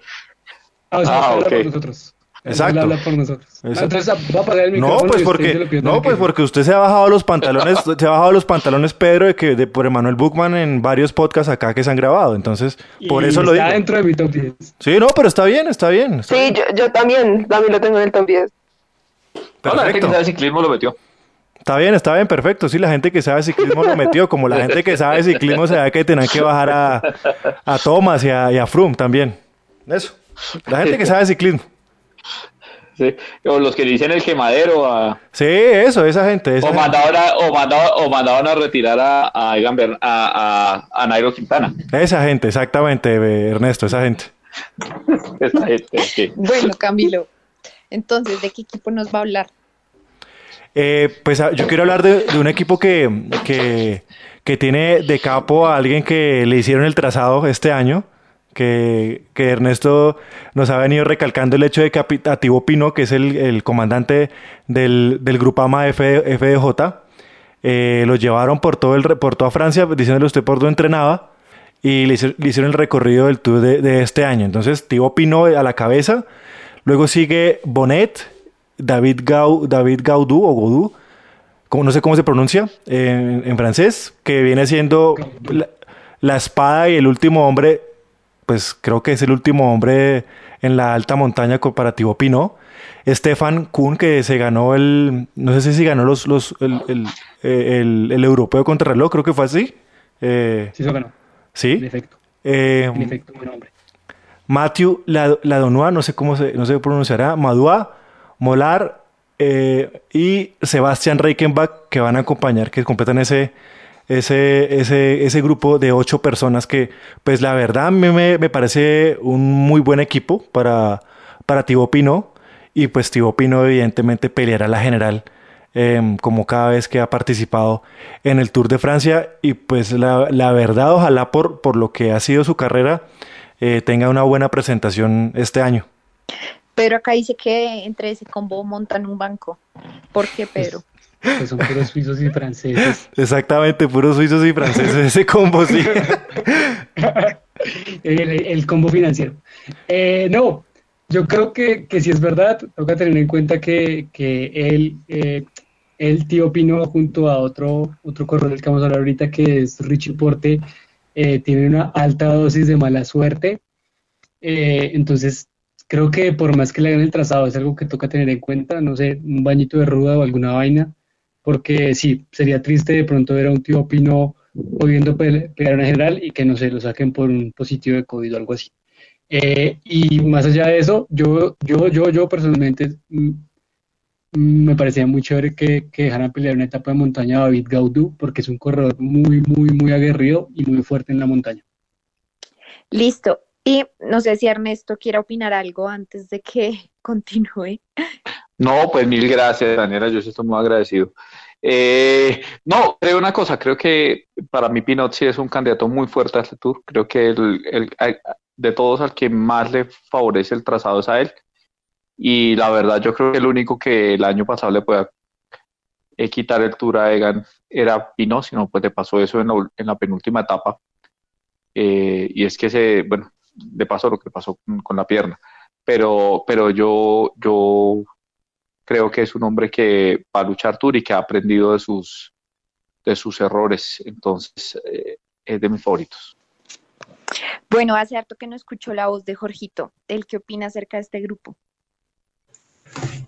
Ah, o sea, Ah, habla ok. por nosotros. Exacto. Habla por nosotros. Ah, Exacto. entonces va a pasar el No, micrófono pues usted dice porque, no, pues que porque usted se ha bajado los pantalones, se ha bajado los pantalones, Pedro, de que de por Emanuel Bookman en varios podcasts acá que se han grabado. Entonces, por Y eso lo está digo. dentro de mi top 10. Sí, no, pero está bien, está bien. está Sí, bien. yo, yo también, también lo tengo en el top 10. No, la gente que Perfecto. sabe ciclismo lo metió. Está bien, está bien, perfecto. Sí, la gente que sabe ciclismo lo metió, como la gente que sabe ciclismo sabe que tenían que bajar a, a Thomas y a, y a Froome también. Eso. La gente que sabe ciclismo. Sí. O los que dicen el quemadero, a- Sí, eso, esa gente. esa o, gente. mandaban a, o, mandaban, o mandaban a retirar a, a, Egan Bern- a, a, a Nairo Quintana. Esa gente, exactamente, eh, Ernesto, esa gente. Esta gente, sí. Bueno, Camilo, entonces, ¿de qué equipo nos va a hablar? Eh, pues ah, yo quiero hablar de, de un equipo que, que, que tiene de capo a alguien que le hicieron el trazado este año, que, que Ernesto nos ha venido recalcando el hecho de que a Pi- a Thibaut Pinot, que es el, el comandante del, del Grupama F- FDJ, eh, lo llevaron por todo el por toda Francia, diciéndole usted por dónde entrenaba, y le, hizo- le hicieron el recorrido del Tour de, de este año. Entonces, Thibaut Pinot a la cabeza, luego sigue Bonet, David, Gau, David Gaudú o Gaudú, como, no sé cómo se pronuncia en, en francés, que viene siendo la, la espada y el último hombre, pues creo que es el último hombre en la alta montaña comparativo Pinot. Stefan Kuhn, que se ganó el, no sé si ganó los, los, el, el, el- el europeo contrarreloj, creo que fue así. Eh, Sí, eso ganó. En sí. efecto. Eh, En efecto, buen hombre. Matthew Lad- Ladonua, no sé cómo se, no se pronunciará, Madua, Molar eh, y Sebastián Reichenbach que van a acompañar, que completan ese, ese, ese, ese grupo de ocho personas que, pues la verdad, a mí me, me parece un muy buen equipo para, para Thibaut Pinot y pues Thibaut Pinot evidentemente peleará la general em, como cada vez que ha participado en el Tour de Francia y pues la, la verdad ojalá por, por lo que ha sido su carrera eh, tenga una buena presentación este año. Pedro acá dice que entre ese combo montan un banco. ¿Por qué, Pedro? Que son puros suizos y franceses. Exactamente, puros suizos y franceses, ese combo sí. el, el combo financiero. Eh, no, yo creo que, que si es verdad, toca tener en cuenta que, que él, eh, el tío Pino junto a otro, otro corredor del que vamos a hablar ahorita, que es Richie Porte, eh, tiene una alta dosis de mala suerte. Eh, entonces, creo que por más que le hagan el trazado, es algo que toca tener en cuenta, no sé, un bañito de ruda o alguna vaina, porque sí, sería triste de pronto ver a un tío Pino pudiendo pelear en general y que no se lo saquen por un positivo de COVID o algo así. Eh, y más allá de eso, yo, yo, yo, yo personalmente mm, me parecía muy chévere que, que dejaran pelear una etapa de montaña a David Gaudú, porque es un corredor muy, muy, muy aguerrido y muy fuerte en la montaña. Listo. Y no sé si Ernesto quiere opinar algo antes de que continúe. No, pues mil gracias, Daniela. Yo estoy muy agradecido. Eh, no, creo una cosa. Creo que para mí Pinot sí es un candidato muy fuerte a este tour. Creo que de todos al que más le favorece el trazado es a él. Y la verdad, yo creo que el único que el año pasado le pueda eh, quitar el tour a Egan era Pinot, si no, pues le pasó eso en la, penúltima etapa. Eh, y es que se, bueno, le pasó lo que pasó con, la pierna. Pero, pero yo, yo creo que es un hombre que va a luchar tour y que ha aprendido de sus, de sus errores. Entonces, eh, es de mis favoritos. Bueno, hace harto que no escucho la voz de Jorgito. ¿El qué opina acerca de este grupo?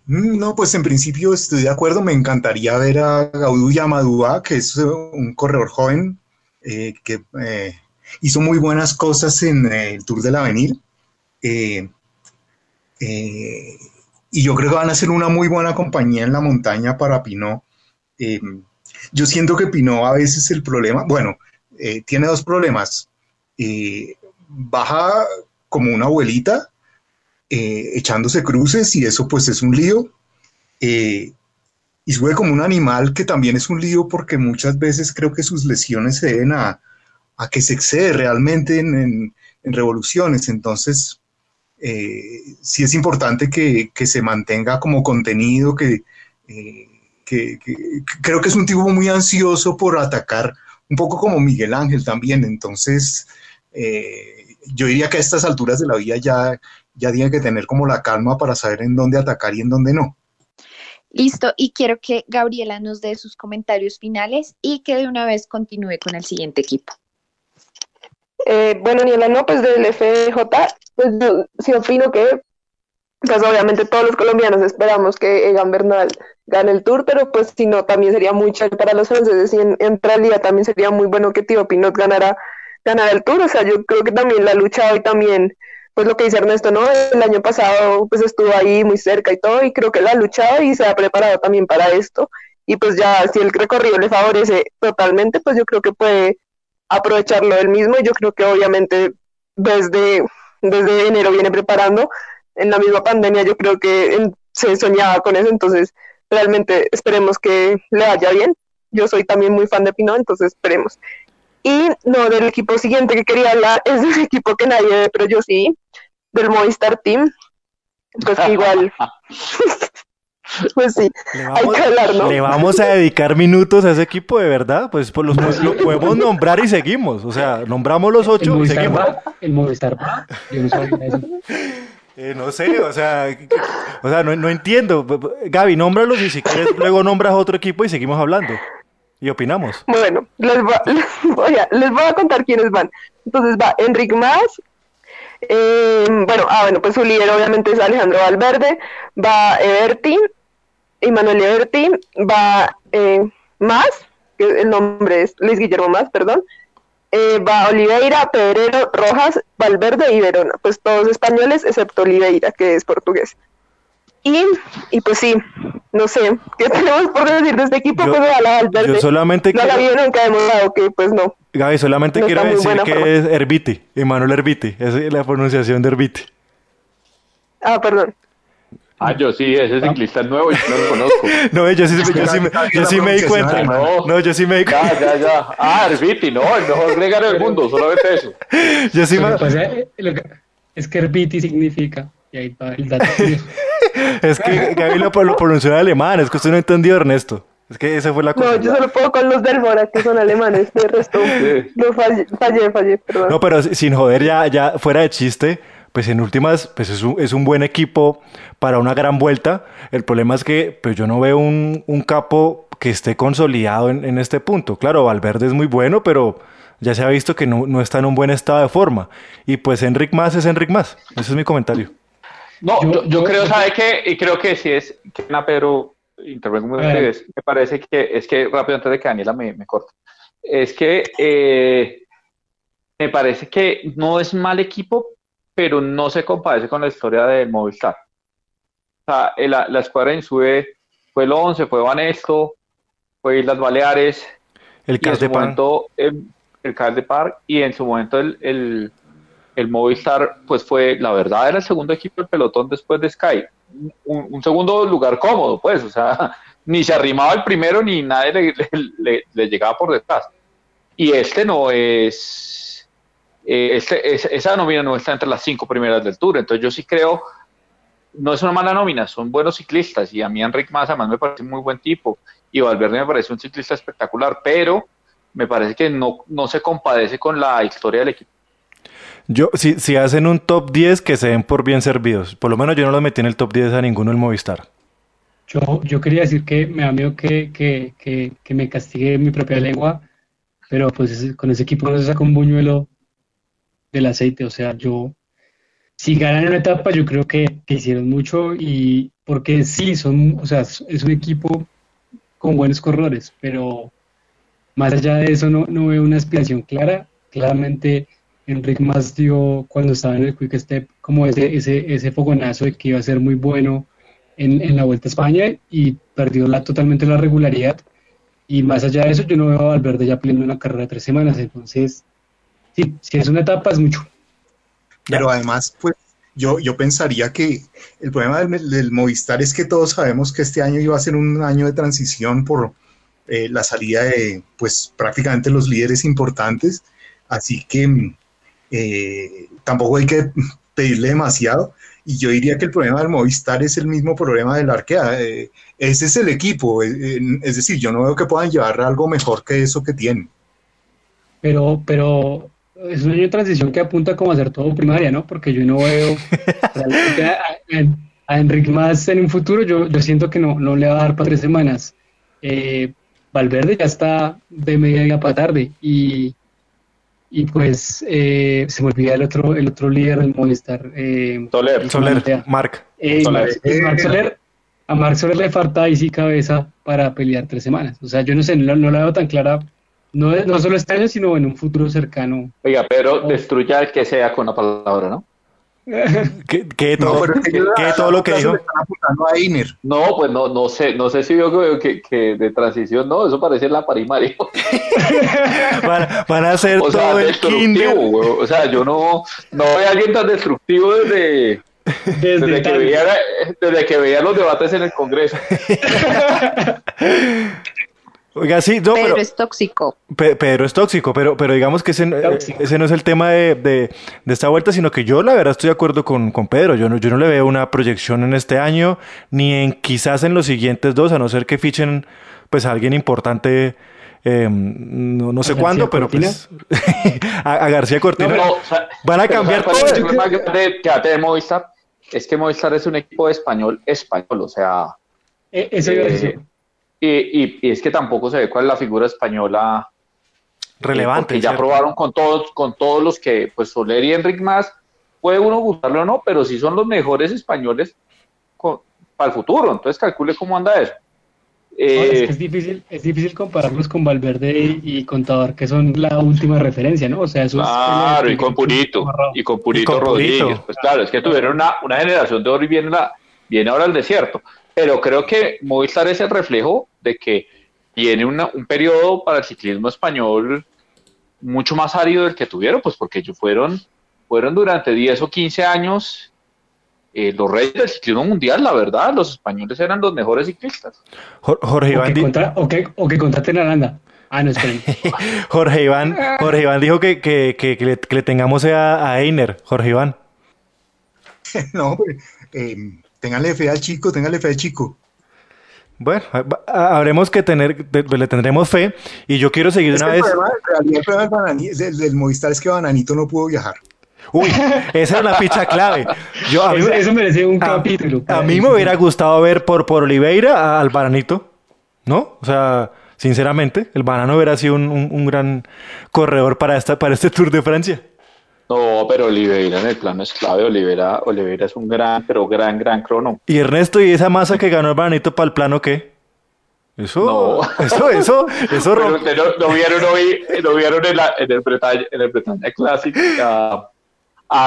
Mm, no, pues en principio estoy de acuerdo. Me encantaría ver a Gaudú Yamadúa, que es un corredor joven eh, que eh, hizo muy buenas cosas en el Tour del Avenir. Eh, y yo creo que van a ser una muy buena compañía en la montaña para Pinot. yo siento que Pinot a veces el problema, bueno, tiene dos problemas baja como una abuelita, eh, echándose cruces y eso pues es un lío. Eh, y sube como un animal que también es un lío porque muchas veces creo que sus lesiones se deben a, que se excede realmente en, revoluciones. Entonces, eh, sí es importante que, se mantenga como contenido, que, que, creo que es un tipo muy ansioso por atacar, un poco como Miguel Ángel también. Entonces, eh, yo diría que a estas alturas de la vida ya, ya tiene que tener como la calma para saber en dónde atacar y en dónde no. Listo, y quiero que Gabriela nos dé sus comentarios finales y que de una vez continúe con el siguiente equipo. Eh, bueno, Niela, no, pues del FJ, pues yo sí opino que, pues obviamente todos los colombianos esperamos que Egan Bernal gane el Tour, pero pues si no, también sería muy chévere para los franceses y en, en realidad también sería muy bueno que Tío Pinot ganara ganar el Tour. O sea, yo creo que también la lucha hoy también, pues lo que dice Ernesto, ¿no? El año pasado pues estuvo ahí muy cerca y todo, y creo que la ha luchado y se ha preparado también para esto. Y pues ya si el recorrido le favorece totalmente, pues yo creo que puede aprovecharlo él mismo. Y yo creo que obviamente desde, desde enero viene preparando. En la misma pandemia yo creo que se soñaba con eso, entonces realmente esperemos que le vaya bien. Yo soy también muy fan de Pino, entonces esperemos. Y no, del equipo siguiente que quería hablar es del equipo que nadie pero yo sí, del Movistar Team. Pues igual. pues sí, hay que hablar, ¿no? Le vamos a dedicar minutos a ese equipo, de verdad. Pues, pues los, lo podemos nombrar y seguimos. O sea, nombramos los ocho y seguimos. el Movistar Yo no eso. Eh, no sé, o sea, o sea no, no entiendo. Gaby, nómbralos y si quieres luego nombras otro equipo y seguimos hablando. Y opinamos. Bueno, les, voy a, les voy a contar quiénes van. Entonces va Enric Más. Eh, bueno, ah, bueno, pues su líder obviamente es Alejandro Valverde. Va Everti, Emanuel Everti. Va eh, Más, que el nombre es Luis Guillermo Más, perdón. Eh, va Oliveira, Pedrero, Rojas, Valverde y Verona. Pues todos españoles, excepto Oliveira, que es portugués. Y, y pues sí, no sé, ¿qué tenemos por decir de este equipo? pues a la Valverde. Yo solamente no la vieron que pues no. Gaby, solamente quiero decir que es Herbiti, Emanuel Herbiti, esa es la pronunciación de Herbiti. Ah, perdón. Ah, yo sí, ese ciclista nuevo, yo no lo conozco. no, yo sí, yo sí, me, yo sí me di cuenta. No, no, yo sí me di cuenta. Ya, ya, ya. Ah, Herbiti, no, el mejor gregario del mundo, solamente eso. Yo sí me... es que Herbiti significa, y ahí va el dato. es que Gaby lo, pronunció en alemán, es que usted no entendió, Ernesto. Es que esa fue la cosa. No, yo solo puedo con los del Mora, que son alemanes, el resto no fallé, fallé, perdón. No, pero sin joder, ya, ya fuera de chiste, pues en últimas, pues es un, es un buen equipo para una gran vuelta. El problema es que pues yo no veo un, un capo que esté consolidado en, en, este punto. Claro, Valverde es muy bueno, pero ya se ha visto que no, no está en un buen estado de forma. Y pues Enric Más es Enric Más. Ese es mi comentario. No, yo, creo, ¿sabe qué? Y creo que sí es, que Pedro intervengo muy me parece que es que rápido antes de que Daniela me, me corte. es que eh, me parece que no es mal equipo, pero no se compadece con la historia del Movistar. O sea, la, la escuadra en sube fue el 11, fue Banesto, fue Islas Baleares, el Cal de Pan. El, el de Par, y en su momento el, el, el, Movistar, pues fue, la verdad, era el segundo equipo del pelotón después de Sky. Un, un segundo lugar cómodo, pues, o sea, ni se arrimaba el primero ni nadie le, le, le llegaba por detrás. Y este no es, eh, este, es, esa nómina no está entre las cinco primeras del Tour, entonces yo sí creo, no es una mala nómina, son buenos ciclistas y a mí Enric Más además me parece muy buen tipo y Valverde me parece un ciclista espectacular, pero me parece que no, no se compadece con la historia del equipo. Yo, si, si hacen un top 10, que se den por bien servidos. Por lo menos yo no los metí en el top 10 a ninguno del Movistar. Yo, yo quería decir que me da miedo que, que, que, que me castigue mi propia lengua, pero pues con ese equipo no se saca un buñuelo del aceite. O sea, yo, si ganan una etapa, yo creo que, que hicieron mucho y porque sí, son, o sea, es un equipo con buenos corredores, pero más allá de eso no, no veo una aspiración clara. Claramente Enrique más dio cuando estaba en el Quick Step como ese, ese, ese fogonazo de que iba a ser muy bueno en, en la Vuelta a España y perdió la, totalmente la regularidad. Y más allá de eso, yo no veo a Valverde ya peleando una carrera de tres semanas. Entonces, sí, si es una etapa es mucho. Pero además, pues yo, yo pensaría que el problema del, del, Movistar es que todos sabemos que este año iba a ser un año de transición por eh, la salida de pues prácticamente los líderes importantes, así que eh, tampoco hay que pedirle demasiado. Y yo diría que el problema del Movistar es el mismo problema del Arkea. Eh, ese es el equipo, eh, es decir, yo no veo que puedan llevar algo mejor que eso que tienen. Pero, pero es un año de transición que apunta como a hacer todo primaria, ¿no? Porque yo no veo a, a, Enrique más en un futuro, yo, yo siento que no, no le va a dar para tres semanas. Eh, Valverde ya está de media para tarde y, y pues eh, se me olvida el otro el otro líder del Movistar. Eh, Soler, Soler, Marc. Eh, Soler. Marc Soler. A Marc Soler le falta ahí sí cabeza para pelear tres semanas. O sea, yo no sé, no, no la veo tan clara no, no solo este año, sino en un futuro cercano. Oiga, pero destruya el que sea con la palabra, ¿no? ¿Qué, qué todo, no, ¿qué, ¿qué todo lo que dijo? No, pues no, no sé, no sé si veo que, que de transición, no, eso parece la parimario. van, van, a hacer o todo el kinder. O sea, yo no, no veo a alguien tan destructivo desde, desde, desde que veía, desde que veía los debates en el Congreso. Oiga, sí, no, Pedro pero, es tóxico. Pe Pedro es tóxico, pero, pero digamos que ese, ese no es el tema de, de, de, esta vuelta, sino que yo la verdad estoy de acuerdo con, con Pedro. Yo no, yo no le veo una proyección en este año, ni en quizás en los siguientes dos, a no ser que fichen pues a alguien importante. Eh, no, no sé cuándo, pero pues a, a, García Cortina. No, o sea, van a cambiar todo. El problema que de Movistar es que Movistar es un equipo español español, o sea. Eh, eso iba a decir. Y, y, y, es que tampoco se ve cuál es la figura española relevante. Eh, ya probaron con todos, con todos los que, pues Soler y Enric más, puede uno gustarle o no, pero sí son los mejores españoles con, para el futuro. Entonces calcule cómo anda eso. Eh, es, que es, difícil, es difícil compararlos con Valverde y, y, Contador, que son la última referencia, ¿no? O sea, eso claro, es, y con Purito, y con Purito, y con Rodríguez. Purito. Pues claro, es que tuvieron una, una generación de oro y viene, la, viene ahora el desierto pero creo que Movistar es el reflejo de que tiene una, un periodo para el ciclismo español mucho más árido del que tuvieron, pues porque ellos fueron, fueron durante 10 o 15 años eh, los reyes del ciclismo mundial, la verdad, los españoles eran los mejores ciclistas. Jorge Iván. O que, contra, o que, o que contraten a Aranda. Ah, no, esperen. Jorge Iván, Jorge Iván dijo que, que, que, que le, le, tengamos a, a Einer, Jorge Iván. no, eh, Ténganle fe al chico, ténganle fe al chico. Bueno, habremos que tener, le tendremos fe y yo quiero seguir es una vez. El problema, del, del, del, Movistar es que Bananito no pudo viajar. Uy, esa es una ficha clave. Yo, a mí, eso, eso, merece un a, capítulo. A mí me hubiera gustado ver por, por Oliveira al Bananito, ¿no? O sea, sinceramente, el Banano hubiera sido un, un, un gran corredor para, esta, para este Tour de Francia. No, pero Oliveira en el plano es clave. Oliveira, Oliveira es un gran, pero gran, gran crono. ¿Y Ernesto y esa masa que ganó el bananito para el plano qué? Eso, No. eso, eso, eso, Pero no, no vieron hoy, no vieron en, la- en el Bretaña, en el Bretaña Classic a,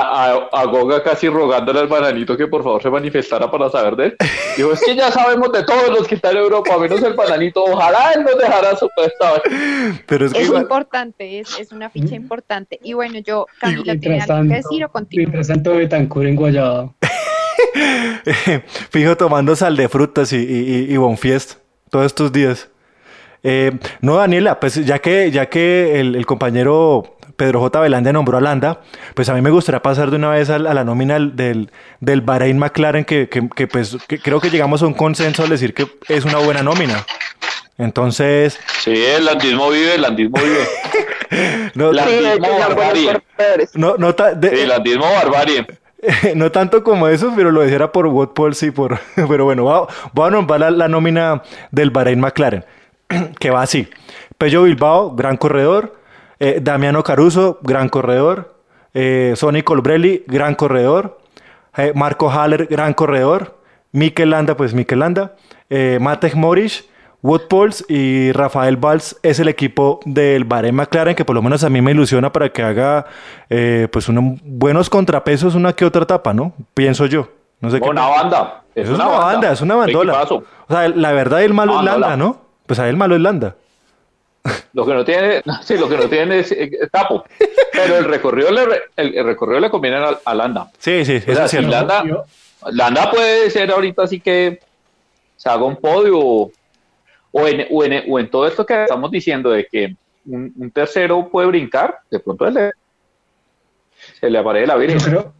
a, a, Goga casi rogándole al bananito que por favor se manifestara para saber de él. Dijo, es que ya sabemos de todos los que están en Europa, menos el bananito, ojalá él nos dejara su pero es que Es igual- importante, es, es una ficha importante. Y bueno, yo, Camila, ¿tiene Mientras algo que decir o continúo? mientras tanto Betancur en Guayaba. Fijo tomando sal de frutas y, y, y- y Bonfiest todos estos días. Eh, no, Daniela, pues ya que, ya que el, el compañero Pedro J. Belanda nombró a Landa, pues a mí me gustaría pasar de una vez a, a la nómina del, del Bahrein McLaren, que, que- que, pues que creo que llegamos a un consenso al decir que es una buena nómina. Entonces, Sí, el landismo vive, el landismo vive. no, Sí, Landismo barbarie. no, no, ta- de- Sí, el landismo barbarie. no tanto como eso, pero lo decía por Watt sí, por, pero bueno, voy a, voy a nombrar la, la nómina del Bahrein McLaren, que va así. Pello Bilbao, gran corredor. Eh, Damiano Caruso, gran corredor. Eh, Sonny Colbrelli, gran corredor. Eh, Marco Haller, gran corredor. Mikel Landa, pues Mikel Landa. Eh, Matej Morish, Wood Pauls y Rafael Valls es el equipo del Bahrein McLaren que por lo menos a mí me ilusiona para que haga pues unos buenos contrapesos una que otra etapa, ¿no? Pienso yo. No sé qué Una banda. Es Eso es una banda, es una bandola. O sea, la verdad el malo es. Landa, ¿no? Pues ahí el malo es Landa. Lo que no tiene, sí, lo que no tiene es, tapo. Pero el recorrido le, re- el, el recorrido le conviene a, a Landa. Sí, sí, O eso sea, es si cierto. Landa, Yo- Landa puede ser ahorita así que se haga un podio o, o en, o, en, o en todo esto que estamos diciendo de que un, un tercero puede brincar, de pronto le- se le aparece la Yo Virgen. creo,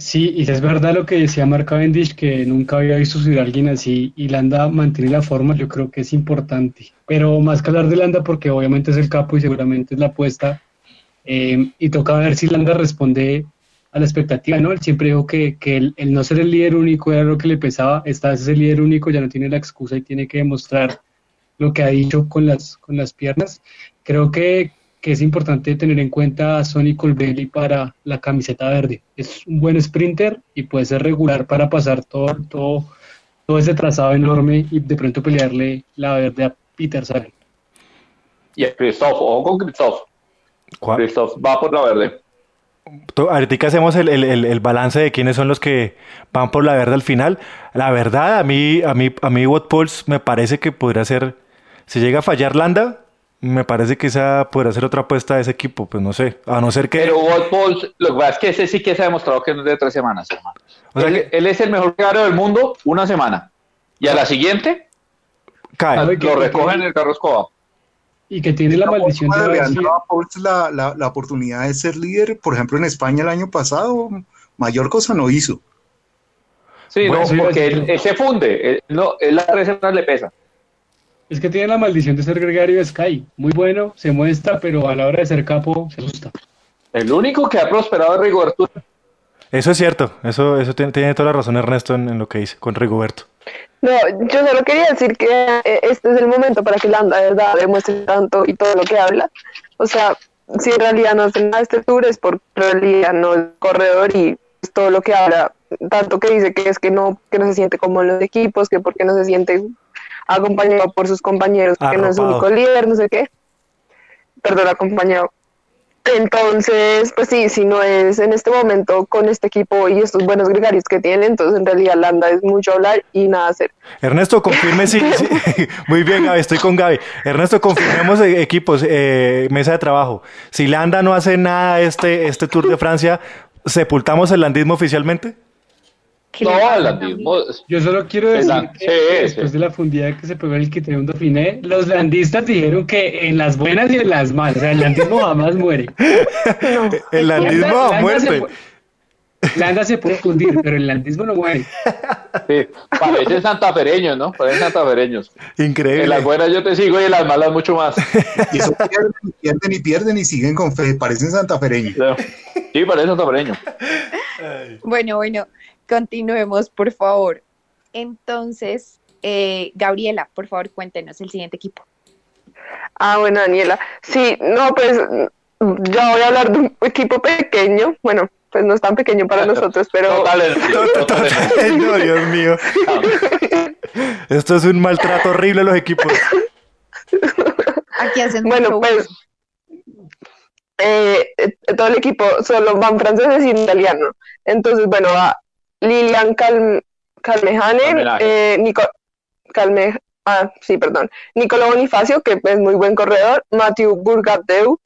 sí, y es verdad lo que decía Mark Cavendish, que nunca había visto subir a alguien así y Landa mantiene la forma, yo creo que es importante. Pero más que hablar de Landa, porque obviamente es el capo y seguramente es la apuesta, eh, y toca ver si Landa responde a la expectativa, ¿no? Él siempre dijo que, que el, el no ser el líder único era lo que le pesaba, esta vez es el líder único, ya no tiene la excusa y tiene que demostrar lo que ha dicho con las, con las piernas. Creo que, que es importante tener en cuenta a Sonny Colbrelli para la camiseta verde. Es un buen sprinter y puede ser regular para pasar todo, todo, todo ese trazado enorme y de pronto pelearle la verde a Peter Sagan. Y a Christoph, ojo con Christoph. ¿Cuál? Christoph va por la verde. Ahorita hacemos el, el- el- el balance de quiénes son los que van por la verde al final. La verdad, a mí, a mí, a mí Watt Pauls me parece que podría ser, si llega a fallar Landa, me parece que esa podría ser otra apuesta de ese equipo, pues no sé, a no ser que... Pero Wout Pauls, lo que pasa es que ese sí que se ha demostrado que no es de tres semanas, hermano. O sea él, que- él es el mejor carro del mundo una semana. Y a la siguiente cae. Lo recogen en el carro escoba. Y que tiene la maldición de haber sido- la, la, la oportunidad de ser líder. Por ejemplo, en España el año pasado, mayor cosa no hizo. Sí, Bueno, no, porque él, él se funde. Él, no, él las tres semanas le pesa. Es que tiene la maldición de ser gregario de Sky. Muy bueno, se muestra, pero a la hora de ser capo se asusta. El único que ha prosperado es Rigoberto. Eso es cierto, eso, eso tiene, toda la razón Ernesto en, en lo que dice con Rigoberto. No, yo solo quería decir que eh, este es el momento para que Landa de verdad demuestre tanto y todo lo que habla. O sea, si en realidad no hace nada de este tour es porque en realidad no es corredor y es todo lo que habla, tanto que dice que es que no, que no se siente como en los equipos, que porque no se siente acompañado por sus compañeros, que no es su Arropado. único líder, no sé qué. Perdón, acompañado. Entonces, pues sí, si no es en este momento con este equipo y estos buenos gregarios que tiene, entonces en realidad Landa es mucho hablar y nada hacer. Ernesto, confirme si... si- muy bien, Gaby, estoy con Gaby. Ernesto, confirmemos eh, equipos, eh, mesa de trabajo. Si Landa no hace nada este, este Tour de Francia, ¿sepultamos el landismo oficialmente? ¿Qué le No, landismo. Yo solo quiero decir que sí, después sí. de la fundida que se pegó el que un Dauphiné, los landistas dijeron que en las buenas y en las malas, o sea, el landismo jamás muere. El landismo a Landa muerte. Landa se puede fundir, pero el landismo no muere. Sí, parecen santafereños, ¿no? Parecen santafereños. Increíble. En las buenas yo te sigo y en las malas mucho más. Y eso pierden, y pierden y pierden y siguen con fe. Parecen santafereños. Sí, parecen santafereños. Bueno, bueno, continuemos, por favor. Entonces, eh, Gabriela, por favor, cuéntenos el siguiente equipo. Ah, bueno, Daniela. Sí, no, pues ya voy a hablar de un equipo pequeño. Bueno, pues no es tan pequeño para nosotros, pero Total, total, Ay, no, Dios mío. Esto es un maltrato horrible a los equipos. Aquí hacen Bueno, mucho pues eh, eh, todo el equipo solo van franceses y italiano. Entonces, bueno, va Lilian Cal Calmejane, eh, Nico Calme ah, sí, perdón, Nicolò Bonifacio, que es muy buen corredor, Mathieu Bourgadeu,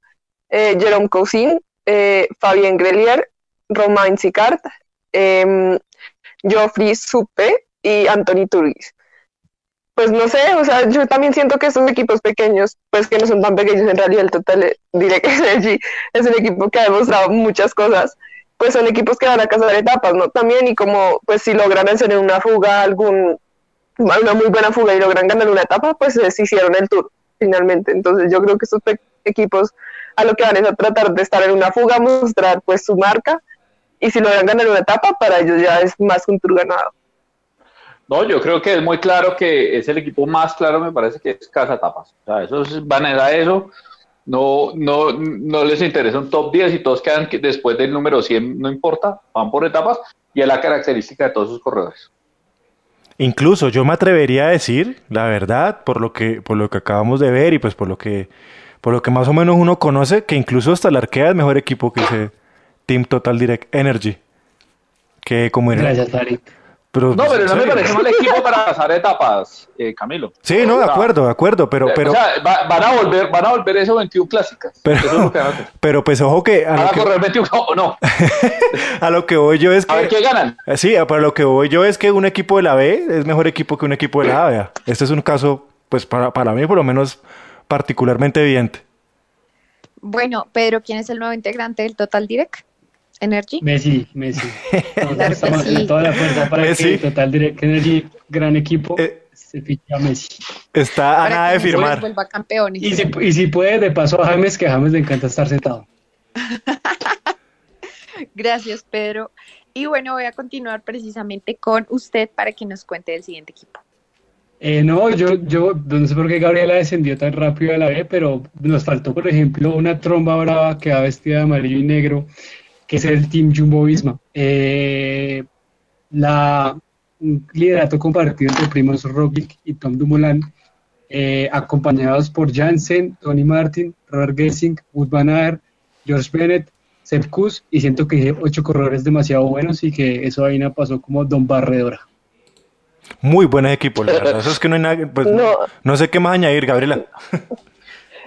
eh, Jerome Cousin, eh, Fabien Grelier, Romain Sicard, eh, Geoffrey Supe y Anthony Turgis. Pues no sé, o sea, yo también siento que estos equipos pequeños, pues que no son tan pequeños en realidad, el Total Direct Energy es un equipo que ha demostrado muchas cosas, pues son equipos que van a cazar etapas, ¿no? También y como, pues si logran hacer una fuga algún, una muy buena fuga y logran ganar una etapa, pues se hicieron el tour finalmente. Entonces yo creo que estos equipos a lo que van es a tratar de estar en una fuga, mostrar pues su marca y si logran ganar una etapa, para ellos ya es más un tour ganado. No, yo creo que es muy claro que es el equipo más claro, me parece que es Casa Tapas. O sea, esos van a eso. No, no, no les interesa un top 10 y todos quedan que después del número 100, no importa, van por etapas y es la característica de todos sus corredores. Incluso yo me atrevería a decir, la verdad, por lo que, por lo que acabamos de ver y pues por lo que, por lo que más o menos uno conoce, que incluso hasta el Arkea es mejor equipo que ese Team Total Direct Energy. Que como. Gracias, Tarek. Pero, No, pero ¿en no me parece mal equipo para pasar etapas, eh, Camilo. Sí, no, de acuerdo, de acuerdo, pero, pero, o sea, va- van a volver, van a volver esos 21 clásicas. Pero- Eso es lo que van a hacer. pero pues ojo que a Van lo a que, correr 21 o no. a lo que voy yo es A ver que qué ganan. Eh, Sí, para lo que voy yo es que un equipo de la B es mejor equipo que un equipo de la A. vea. Este es un caso, pues para, para mí por lo menos particularmente evidente. Bueno, Pedro, ¿quién es el nuevo integrante del Total Direct Energy? Messi, Messi. Nosotros Claro que estamos sí. haciendo toda la fuerza para Messi. que Total Direct Energy, gran equipo, Eh. se fiche a Messi. Está a nada de firmar. vuelva campeón. Y si, y si puede, de paso a James, que a James le encanta estar sentado. Gracias, Pedro. Y bueno, voy a continuar precisamente con usted para que nos cuente del siguiente equipo. Eh, no, yo, yo no sé por qué Gabriela descendió tan rápido a la B, pero nos faltó, por ejemplo, una tromba brava que va vestida de amarillo y negro, que es el Team Jumbo Visma. Eh, la, un liderato compartido entre Primoz Roglic y Tom Dumoulin, eh, acompañados por Jansen, Tony Martin, Robert Gessing, Wood Van Aert, George Bennett, Sepp Kuss, y siento que ocho corredores demasiado buenos y que eso vaina pasó como Don Barredora. Muy buenos equipos, la verdad. Eso es que no hay nada, pues, no. No. no sé qué más añadir, Gabriela.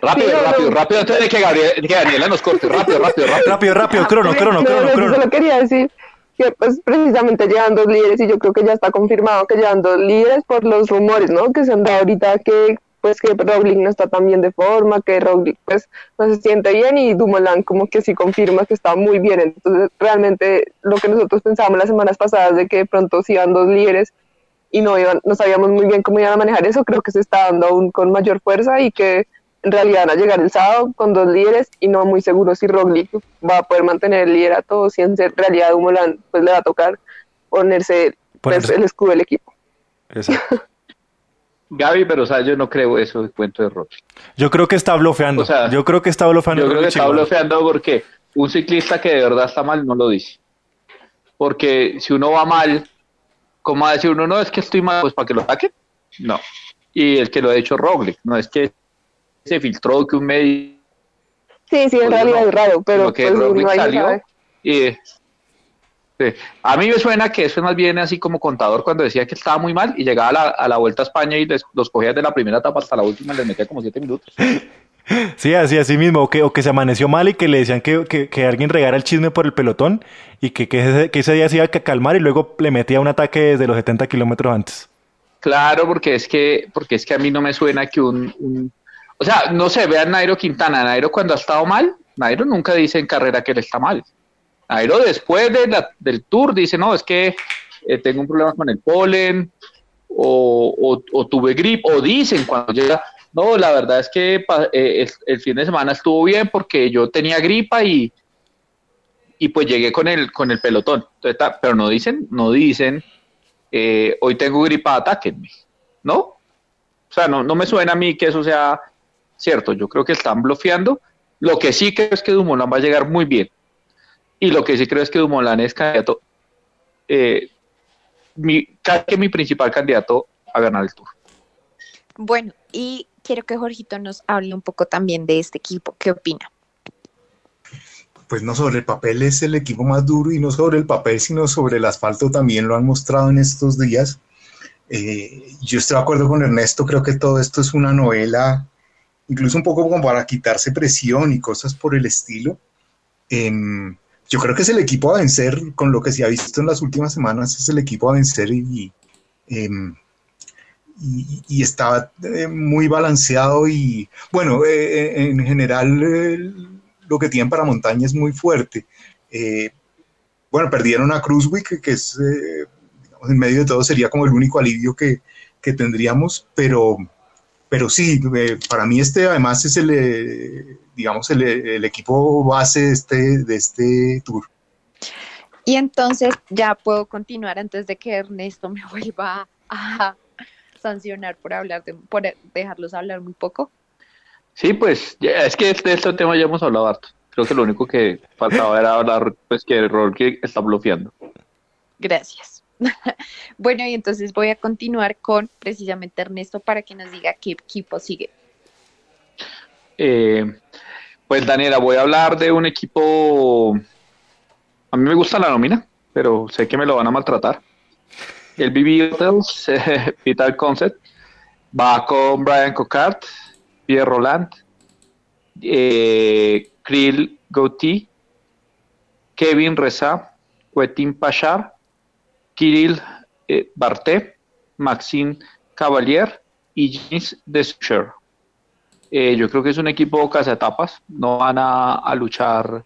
Rápido, Sí, no, rápido, no. rápido, antes de que, Gabriel- que Daniela nos corte. Rápido, rápido, rápido. Rápido, rápido, crono, crono, No, crono, no, yo crono. solo quería decir que pues precisamente llevan dos líderes y yo creo que ya está confirmado que llevan dos líderes por los rumores, ¿no? Que se han dado ahorita que pues que Roglic no está tan bien de forma, que Roglic pues no se siente bien y Dumoulin como que sí confirma que está muy bien. Entonces realmente lo que nosotros pensábamos las semanas pasadas de que de pronto sí iban dos líderes y no iban, no sabíamos muy bien cómo iban a manejar eso, creo que se está dando aún con mayor fuerza y que en realidad van a llegar el sábado con dos líderes y no muy seguro si Roglic va a poder mantener el liderato o si en realidad Dumoulin pues le va a tocar ponerse, pues, Ponerse. el escudo del equipo. Exacto. Gaby, pero o sea, yo no creo eso del cuento de Roche. Yo creo que está blofeando. O sea, yo creo que está blofeando. Yo creo que Roglic está igual. bloqueando porque un ciclista que de verdad está mal no lo dice. Porque si uno va mal, ¿cómo va a decir uno no es que estoy mal? Pues para que lo saquen? No. Y el que lo ha hecho Roglic, no es que se filtró que un medio Sí, sí, en Pues realidad no, es raro, pero que pues no salió y sí. a mí me suena que eso es más bien así como contador cuando decía que estaba muy mal y llegaba a la, a la vuelta a España y les- los cogía de la primera etapa hasta la última y les metía como siete minutos. Sí, así, así mismo. O que, o que se amaneció mal y que le decían que, que, que alguien regara el chisme por el pelotón y que, que, ese, que ese día se iba a calmar y luego le metía un ataque desde los 70 kilómetros antes. Claro, porque es que, porque es que a mí no me suena que un, un- o sea, no sé, vean Nairo Quintana, Nairo cuando ha estado mal, Nairo nunca dice en carrera que él está mal. Nairo después del tour dice, no, es que eh, tengo un problema con el polen, o, tuve grip, o dicen cuando llega, no, la verdad es que eh, el, fin de semana estuvo bien porque yo tenía gripa y, y pues llegué con el, con el pelotón. Entonces, pero no dicen, no dicen, eh, hoy tengo gripa, atáquenme, ¿no? O sea, no, no me suena a mí que eso sea cierto. Yo creo que están bloqueando. Lo que sí creo es que Dumoulin va a llegar muy bien. Y lo que sí creo es que Dumoulin es candidato, eh, mi, casi que mi principal candidato a ganar el Tour. Bueno, y quiero que Jorgito nos hable un poco también de este equipo. ¿Qué opina? Pues no sobre el papel es el equipo más duro y no sobre el papel, sino sobre el asfalto también lo han mostrado en estos días. Eh, yo estoy de acuerdo con Ernesto, creo que todo esto es una novela, incluso un poco como para quitarse presión y cosas por el estilo. Em, yo creo que es el equipo a vencer, con lo que se ha visto en las últimas semanas, es el equipo a vencer y, em, y, está eh, muy balanceado y bueno, eh, en general lo que tienen para montaña es muy fuerte. bueno, perdieron a Cruzwick, que es en medio de todo sería como el único alivio que, tendríamos, pero, pero sí, eh, para mí este además es el, eh, digamos, el, equipo base de este, de este tour. Y entonces ya puedo continuar antes de que Ernesto me vuelva a sancionar por hablar de, por dejarlos hablar muy poco. Sí, pues es que de este tema ya hemos hablado harto. Creo que lo único que faltaba era hablar, pues que el rol que está bloqueando. Gracias. bueno, y entonces voy a continuar con precisamente Ernesto para que nos diga qué equipo sigue. Eh, pues Daniela, voy a hablar de un equipo. A mí me gusta la nómina, pero sé que me lo van a maltratar. El BB Hotels, Vital Concept, va con Brian Cocart, Pierre Roland, eh, Krill Kevin Reza, Quetin Pachar, Kirill eh, Barté, Maxime Cavalier y James Descher. Eh, yo creo que es un equipo etapas, no van a, luchar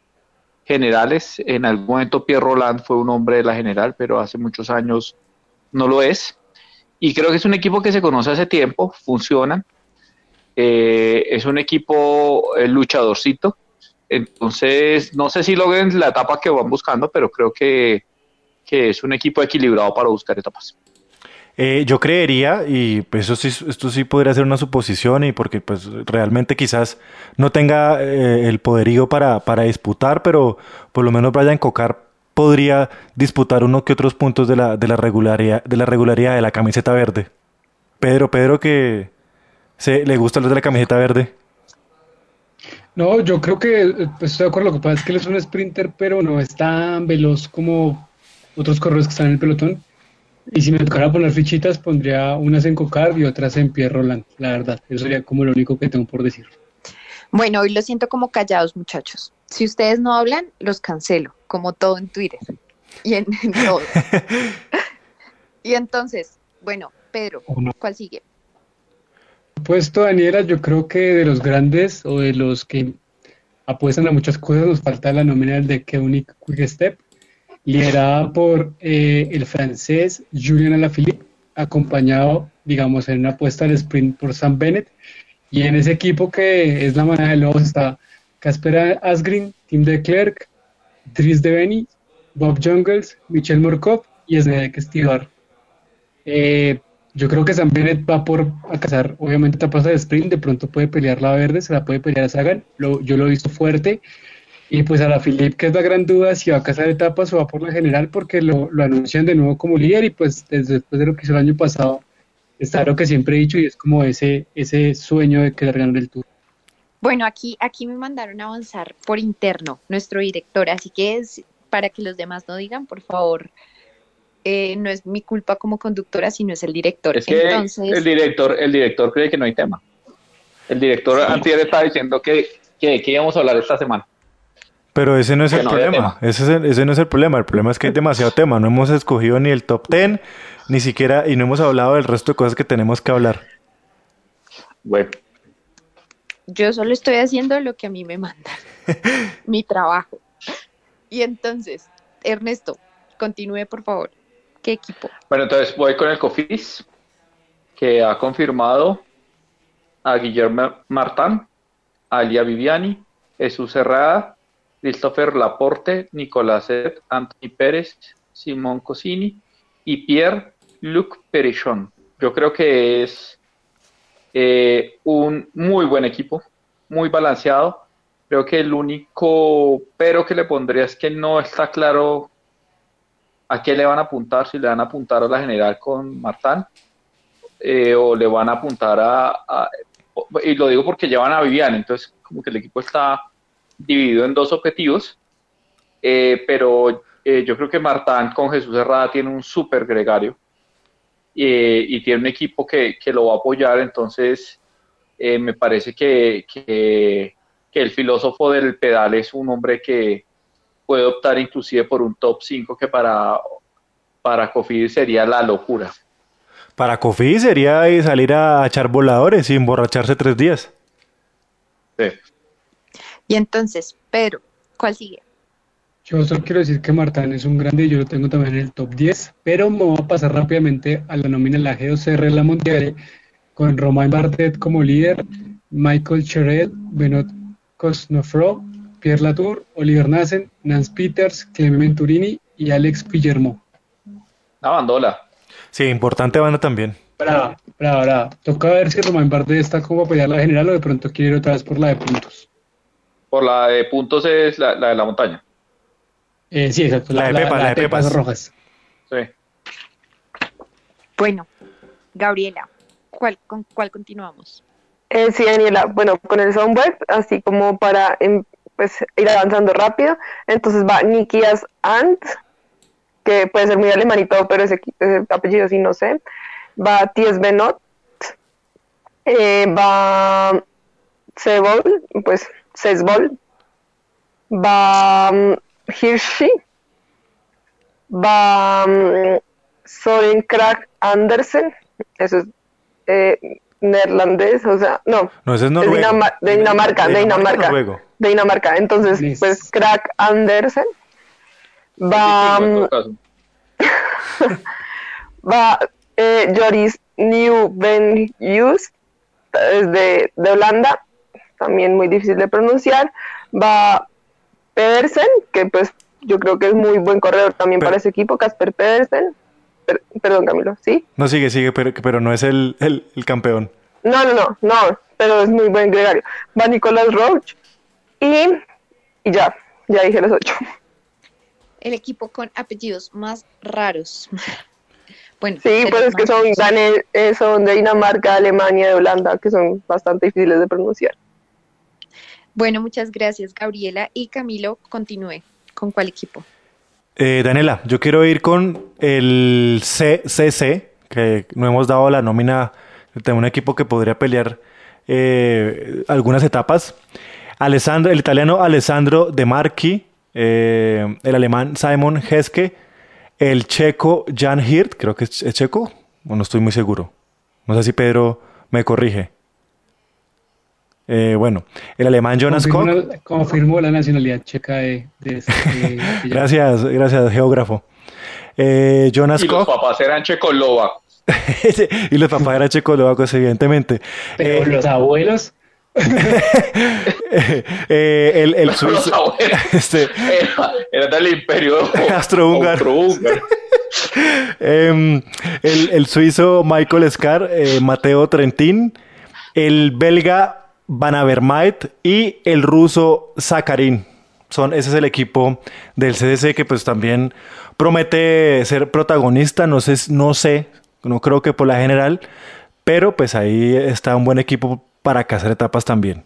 generales. En algún momento Pierre Roland fue un hombre de la general, pero hace muchos años no lo es. Y creo que es un equipo que se conoce hace tiempo, funciona. Eh, es un equipo luchadorcito. Entonces, no sé si logren la etapa que van buscando, pero creo que que es un equipo equilibrado para buscar etapas. Eh, yo creería, y pues eso sí, esto sí podría ser una suposición, y porque pues realmente quizás no tenga eh, el poderío para, para disputar, pero por lo menos Brian Cocar podría disputar uno que otros puntos de la, de la regularidad, de la regularidad de la camiseta verde. Pedro, Pedro que se, le gusta los de la camiseta verde. No, yo creo que pues, estoy de acuerdo. Lo que pasa es que él es un sprinter, pero no es tan veloz como otros corredores que están en el pelotón. Y si me tocara poner fichitas, pondría unas en Cocar y otras en Pierre Roland, la verdad. Eso sería como lo único que tengo por decir. Bueno, hoy lo siento como callados, muchachos. Si ustedes no hablan, los cancelo, como todo en Twitter y en, todo. y entonces, bueno, Pedro, ¿cuál sigue? Puesto, Daniela, yo creo que de los grandes o de los que apuestan a muchas cosas, nos falta la nominal de Quick Step liderada por eh, el francés Julien Alaphilippe, acompañado, digamos, en una apuesta al sprint por Sam Bennett. Y en ese equipo que es la manada de lobos está Casper Asgreen, Tim de Klerk, Dries de Beni, Bob Jungles, Michel Morkov y Snedek Stivar. Eh, yo creo que Sam Bennett va por a cazar, obviamente, etapas de sprint, de pronto puede pelear la verde, se la puede pelear a Sagan, yo lo he visto fuerte, y pues a la Philip, que es la gran duda si va a casar etapas o va por la general, porque lo, anuncian de nuevo como líder y pues desde después de lo que hizo el año pasado, está lo que siempre he dicho y es como ese, ese sueño de quedar ganando el Tour. Bueno, aquí, aquí me mandaron a avanzar por interno nuestro director, así que es para que los demás no digan, por favor, eh, no es mi culpa como conductora, sino es el director. Es que el director, el director cree que no hay tema. El director antes está diciendo que, que, que íbamos a hablar esta semana. Pero ese no es el problema. Ese, ese, no es el problema. El problema es que hay demasiado tema. No hemos escogido ni el top 10, ni siquiera, y no hemos hablado del resto de cosas que tenemos que hablar. Bueno. Yo solo estoy haciendo lo que a mí me manda. mi trabajo. Y entonces, Ernesto, continúe por favor. ¿Qué equipo? Bueno, entonces voy con el COFIS, que ha confirmado a Guillermo Martán, a Alia Viviani, Jesús Herrada, Christopher Laporte, Nicolás Ed, Anthony Pérez, Simón Cosini y Pierre-Luc Perichon. Yo creo que es eh, un muy buen equipo, muy balanceado. Creo que el único pero que le pondría es que no está claro a qué le van a apuntar, si le van a apuntar a la general con Martán eh, o le van a apuntar a, y lo digo porque llevan a Vivian, entonces como que el equipo está dividido en dos objetivos, eh, pero eh, yo creo que Martán con Jesús Herrada tiene un súper gregario y tiene un equipo que, lo va a apoyar, entonces me parece que, que, el filósofo del pedal es un hombre que puede optar inclusive por un top 5 que para, para Cofidis sería la locura. Para Kofi sería salir a echar voladores y emborracharse tres días. Sí. Y entonces, Pedro, ¿cuál sigue? Yo solo quiero decir que Martán es un grande y yo lo tengo también en el top 10, pero me voy a pasar rápidamente a la nómina de la G2R la Mondial con Romain Bardet como líder, Michael Cherel, Benot Cosnofro, Pierre Latour, Oliver Nassen, Nance Peters, Clement Turini y Alex Guillermo. La bandola. Sí, importante banda también. Brava, brava, brava. Toca ver si Román Bardet está como a apoyar la general o de pronto quiere ir otra vez por la de puntos. Por la de puntos es la, de la montaña. Eh, sí, exacto. La, de Pepa, la, de Pepas rojas. Sí. Bueno, Gabriela, ¿cuál, ¿con cuál continuamos? Eh, sí, Daniela, bueno, con el soundweb, así como para em, pues, ir avanzando rápido. Entonces va Nikias Ant, que puede ser muy alemán y todo, pero ese, apellido sí no sé. Va Ties Benot, eh, va Sebol, pues Sesbol, va um, Hirschi, va um, Soren Krag Andersen, eso es eh, neerlandés, o sea, no, no ese es de, Dinamarca, de Dinamarca, de Dinamarca, de Dinamarca. Entonces, pues Krag Andersen va, va eh, Joris New Ben Hughes, de, de Holanda, también muy difícil de pronunciar. Va Pedersen, que pues yo creo que es muy buen corredor también para ese equipo, Casper Pedersen. perdón, Camilo, ¿sí? No, sigue, sigue, pero, pero no es el, el, campeón. No, no, no, no, pero es muy buen gregario. Va Nicolás Roach y, y ya, ya dije los ocho el equipo con apellidos más raros. bueno, sí, pues es que son, eh, son de Dinamarca, Alemania, de Holanda, que son bastante difíciles de pronunciar. Bueno, muchas gracias, Gabriela. Y Camilo, continúe. ¿Con cuál equipo? Eh, Daniela, yo quiero ir con el CCC, que no hemos dado la nómina. Tengo un equipo que podría pelear eh, algunas etapas. Alessandro, el italiano Alessandro De Marchi, eh, el alemán Simon Heske, el checo Jan Hirt, creo que es, checo, no estoy muy seguro. No sé si Pedro me corrige. Eh, bueno, el alemán Jonas Koch. Confirmó la nacionalidad checa de, Gracias, gracias, geógrafo. Eh, Jonas y los papás eran checoslovacos. y los papás eran checoslovacos, evidentemente. Pero los abuelos eh, el, el suizo. este, era, del imperio astrohúngaro. Em, el, el, suizo Michael Scar, eh, Mateo Trentin, el belga Van Avermaet y el ruso Sakharin. Son, ese es el equipo del CDC que pues también promete ser protagonista, no sé, no sé, no creo que por la general, pero pues ahí está un buen equipo para cazar etapas también.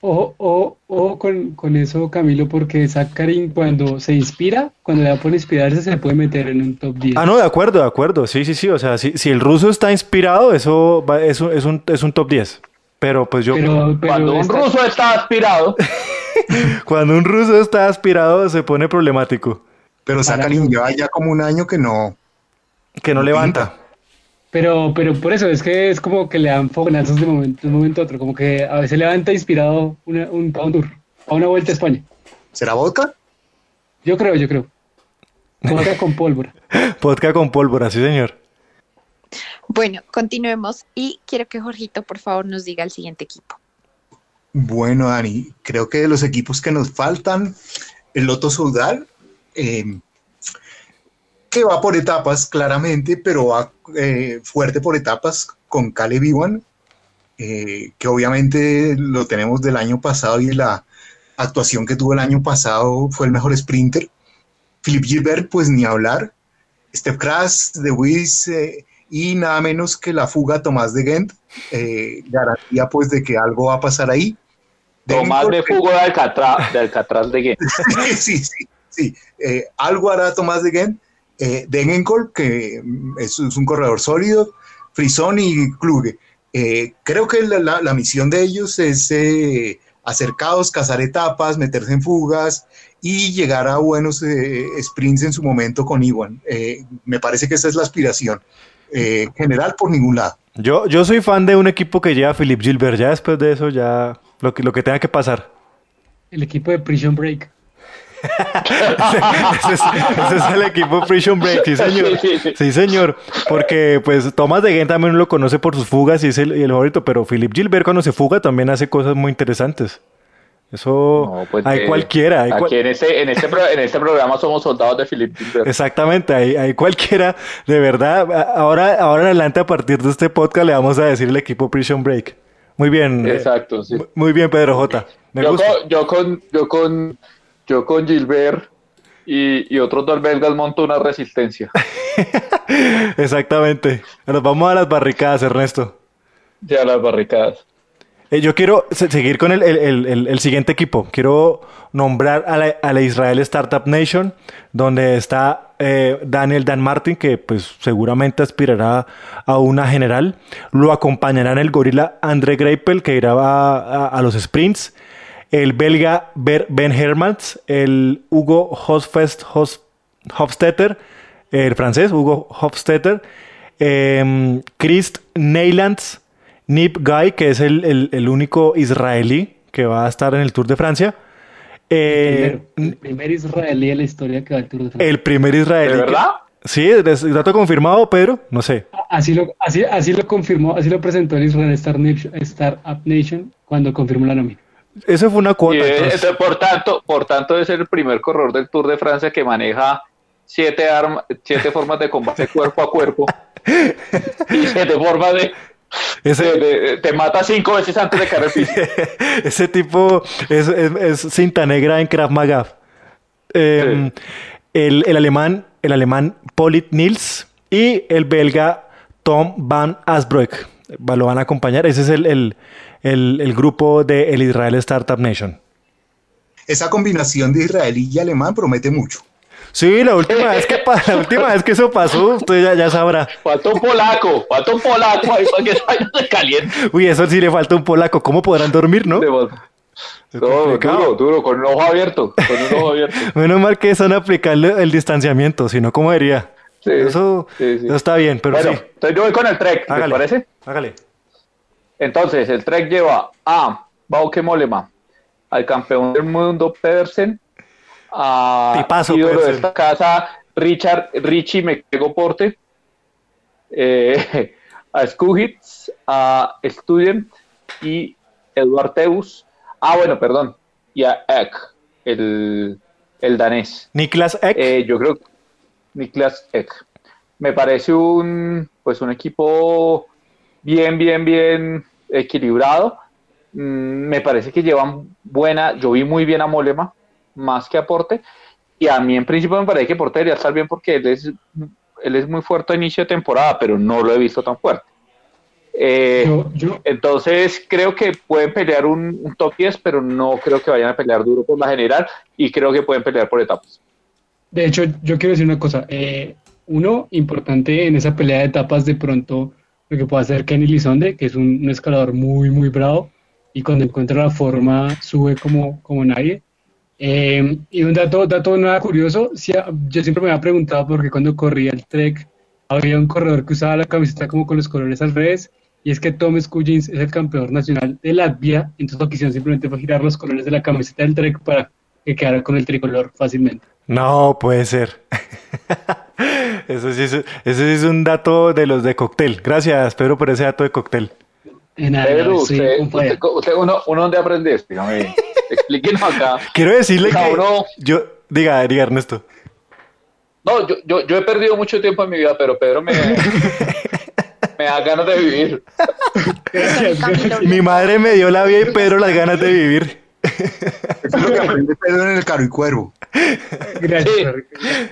Ojo, ojo, con, eso, Camilo, porque Zakarin cuando se inspira, cuando le da por inspirarse, se puede meter en un top 10. Ah, no, de acuerdo, de acuerdo. Sí, sí, sí. O sea, si, si el ruso está inspirado, eso va, es, es, un, es un top 10. Pero pues yo... cuando un ruso está aspirado... cuando un ruso está aspirado, se pone problemático. Pero Zakarin lleva ya como un año que no... Que no levanta. Pero, pero por eso es que es como que le dan fogonazos de, momento, de un momento a otro, como que a veces levanta inspirado un, un tour, a una vuelta a España. ¿Será vodka? Yo creo, yo creo. Vodka con pólvora. Vodka con pólvora, sí señor. Bueno, continuemos y quiero que Jorgito por favor nos diga el siguiente equipo. Bueno, Dani, creo que de los equipos que nos faltan, el Loto Soudal, eh, que va por etapas claramente, pero va eh, fuerte por etapas con Caleb Iwan, eh, que obviamente lo tenemos del año pasado y la actuación que tuvo el año pasado fue el mejor sprinter. Philip Gilbert, pues ni hablar. Steph Kras, The Wiz, y nada menos que la fuga Tomás de Ghent, eh, garantía pues de que algo va a pasar ahí. Tomás de fuga de Alcatraz de, Alcatraz de Ghent. sí, sí, sí. Eh, algo hará Tomás de Ghent. Eh, Degenkol, que es, es, un corredor sólido, Frison y Kluge. Eh, creo que la, la, misión de ellos es eh, acercados, cazar etapas, meterse en fugas y llegar a buenos eh, sprints en su momento con Iwan. Eh, me parece que esa es la aspiración. Eh, general por ningún lado. Yo, yo soy fan de un equipo que lleva a Philip Gilbert. Ya después de eso, ya lo que, lo que tenga que pasar. El equipo de Prison Break. ese, es, ese, es, el equipo Prison Break, sí señor. Sí, señor. Porque pues Tomás de Gent también lo conoce por sus fugas y es el, el favorito, pero Philip Gilbert cuando se fuga también hace cosas muy interesantes. Eso no, pues hay de, cualquiera. Hay aquí en, este, en, este en este programa somos soldados de Gilbert. Exactamente, hay, hay, cualquiera. De verdad, ahora, ahora en adelante, a partir de este podcast, le vamos a decir el equipo Prison Break. Muy bien. Exacto, sí. Muy bien, Pedro J. Me yo, gusta. Con, yo, con, yo, con, yo con Gilbert y, y otros dos belgas monto una resistencia. Exactamente. Nos vamos a las barricadas, Ernesto. Ya, las barricadas. Eh, yo quiero seguir con el, el, el, siguiente equipo. Quiero nombrar a la, Israel Startup Nation, donde está eh, Daniel Dan Martin, que pues seguramente aspirará a una general. Lo acompañarán el gorila André Greipel, que irá a, los sprints. El belga Ben Hermans, el Hugo Hofstetter, el francés Hugo Hofstetter, eh, Chris Neylands, Nip Guy, que es el, el, el, único israelí que va a estar en el Tour de Francia. Eh, el, primer, el, primer, israelí en la historia que va al Tour de Francia. El primer israelí. ¿De verdad? Que, sí, es dato confirmado, Pedro, no sé. Así lo, así, así lo confirmó, así lo presentó el Israel Star Nation, Startup Nation cuando confirmó la nómina. Eso fue una cuota. Entonces. por, tanto, por tanto, es el primer corredor del Tour de Francia que maneja siete, arma, siete formas de combate cuerpo a cuerpo y siete formas de ese, te, te, mata cinco veces antes de caer el piso. Ese tipo es, es, es, cinta negra en Krav Maga. Eh, sí. el, el, alemán, el alemán Polit Nils y el belga Tom Van Asbroek lo van a acompañar. Ese es el, el, el grupo de el Israel Startup Nation. Esa combinación de israelí y alemán promete mucho. Sí, la última vez que la última vez que eso pasó, usted ya, ya sabrá. Falta un polaco, falta un polaco ahí para que se caliente. Uy, eso sí le falta un polaco. ¿Cómo podrán dormir, no? No, duro, duro, con un ojo abierto, con un ojo abierto. Menos mal que son aplicarle el distanciamiento, si no, ¿cómo diría? Sí, eso, sí, sí. eso, está bien, pero bueno, sí. Entonces yo voy con el Trek, ¿te parece? Hágale. Entonces, el Trek lleva a Bauke Mollema, al campeón del mundo Pedersen, a Tipazo, ídolo de esta casa, Richard Richie Mequego Porte, eh, a Skugitz, a Student y Eduard Teus. Ah, bueno, perdón. Y a Eck, el, el danés. Niklas Eck. Eh, yo creo Niklas Eck. Me parece un pues un equipo bien, bien, bien equilibrado. Mm, me parece que llevan buena. Yo vi muy bien a Molema más que aporte. Y a mí en principio me parece que Porte debería estar bien porque él es, él es muy fuerte a inicio de temporada, pero no lo he visto tan fuerte. Eh, yo, yo. Entonces creo que pueden pelear un, un, top 10, pero no creo que vayan a pelear duro por la general y creo que pueden pelear por etapas. De hecho, yo quiero decir una cosa. Eh, uno, importante en esa pelea de etapas, de pronto lo que puede hacer Kenny Lizonde, que es un, un escalador muy, muy bravo y cuando encuentra la forma sube como, como nadie. Eh, y un dato, dato nada curioso, si, yo siempre me había preguntado por qué cuando corría el Trek había un corredor que usaba la camiseta como con los colores al revés, y es que Tom Skujins es el campeón nacional de Latvia, entonces lo que hicieron simplemente fue girar los colores de la camiseta del Trek para que quedara con el tricolor fácilmente. No, puede ser. eso, sí es, eso sí es un dato de los de cóctel. Gracias, Pedro, por ese dato de cóctel. Nada, Pedro, usted, usted, usted, uno, uno dónde aprende dígame. Explíquenos acá. Quiero decirle Cabrón. que yo, diga, diga Ernesto. No, yo, yo, yo, he perdido mucho tiempo en mi vida, pero Pedro me, me da ganas de vivir. mi madre me dio la vida y Pedro las ganas de vivir. Eso es lo que aprende Pedro en el Caro y Cuervo. Gracias.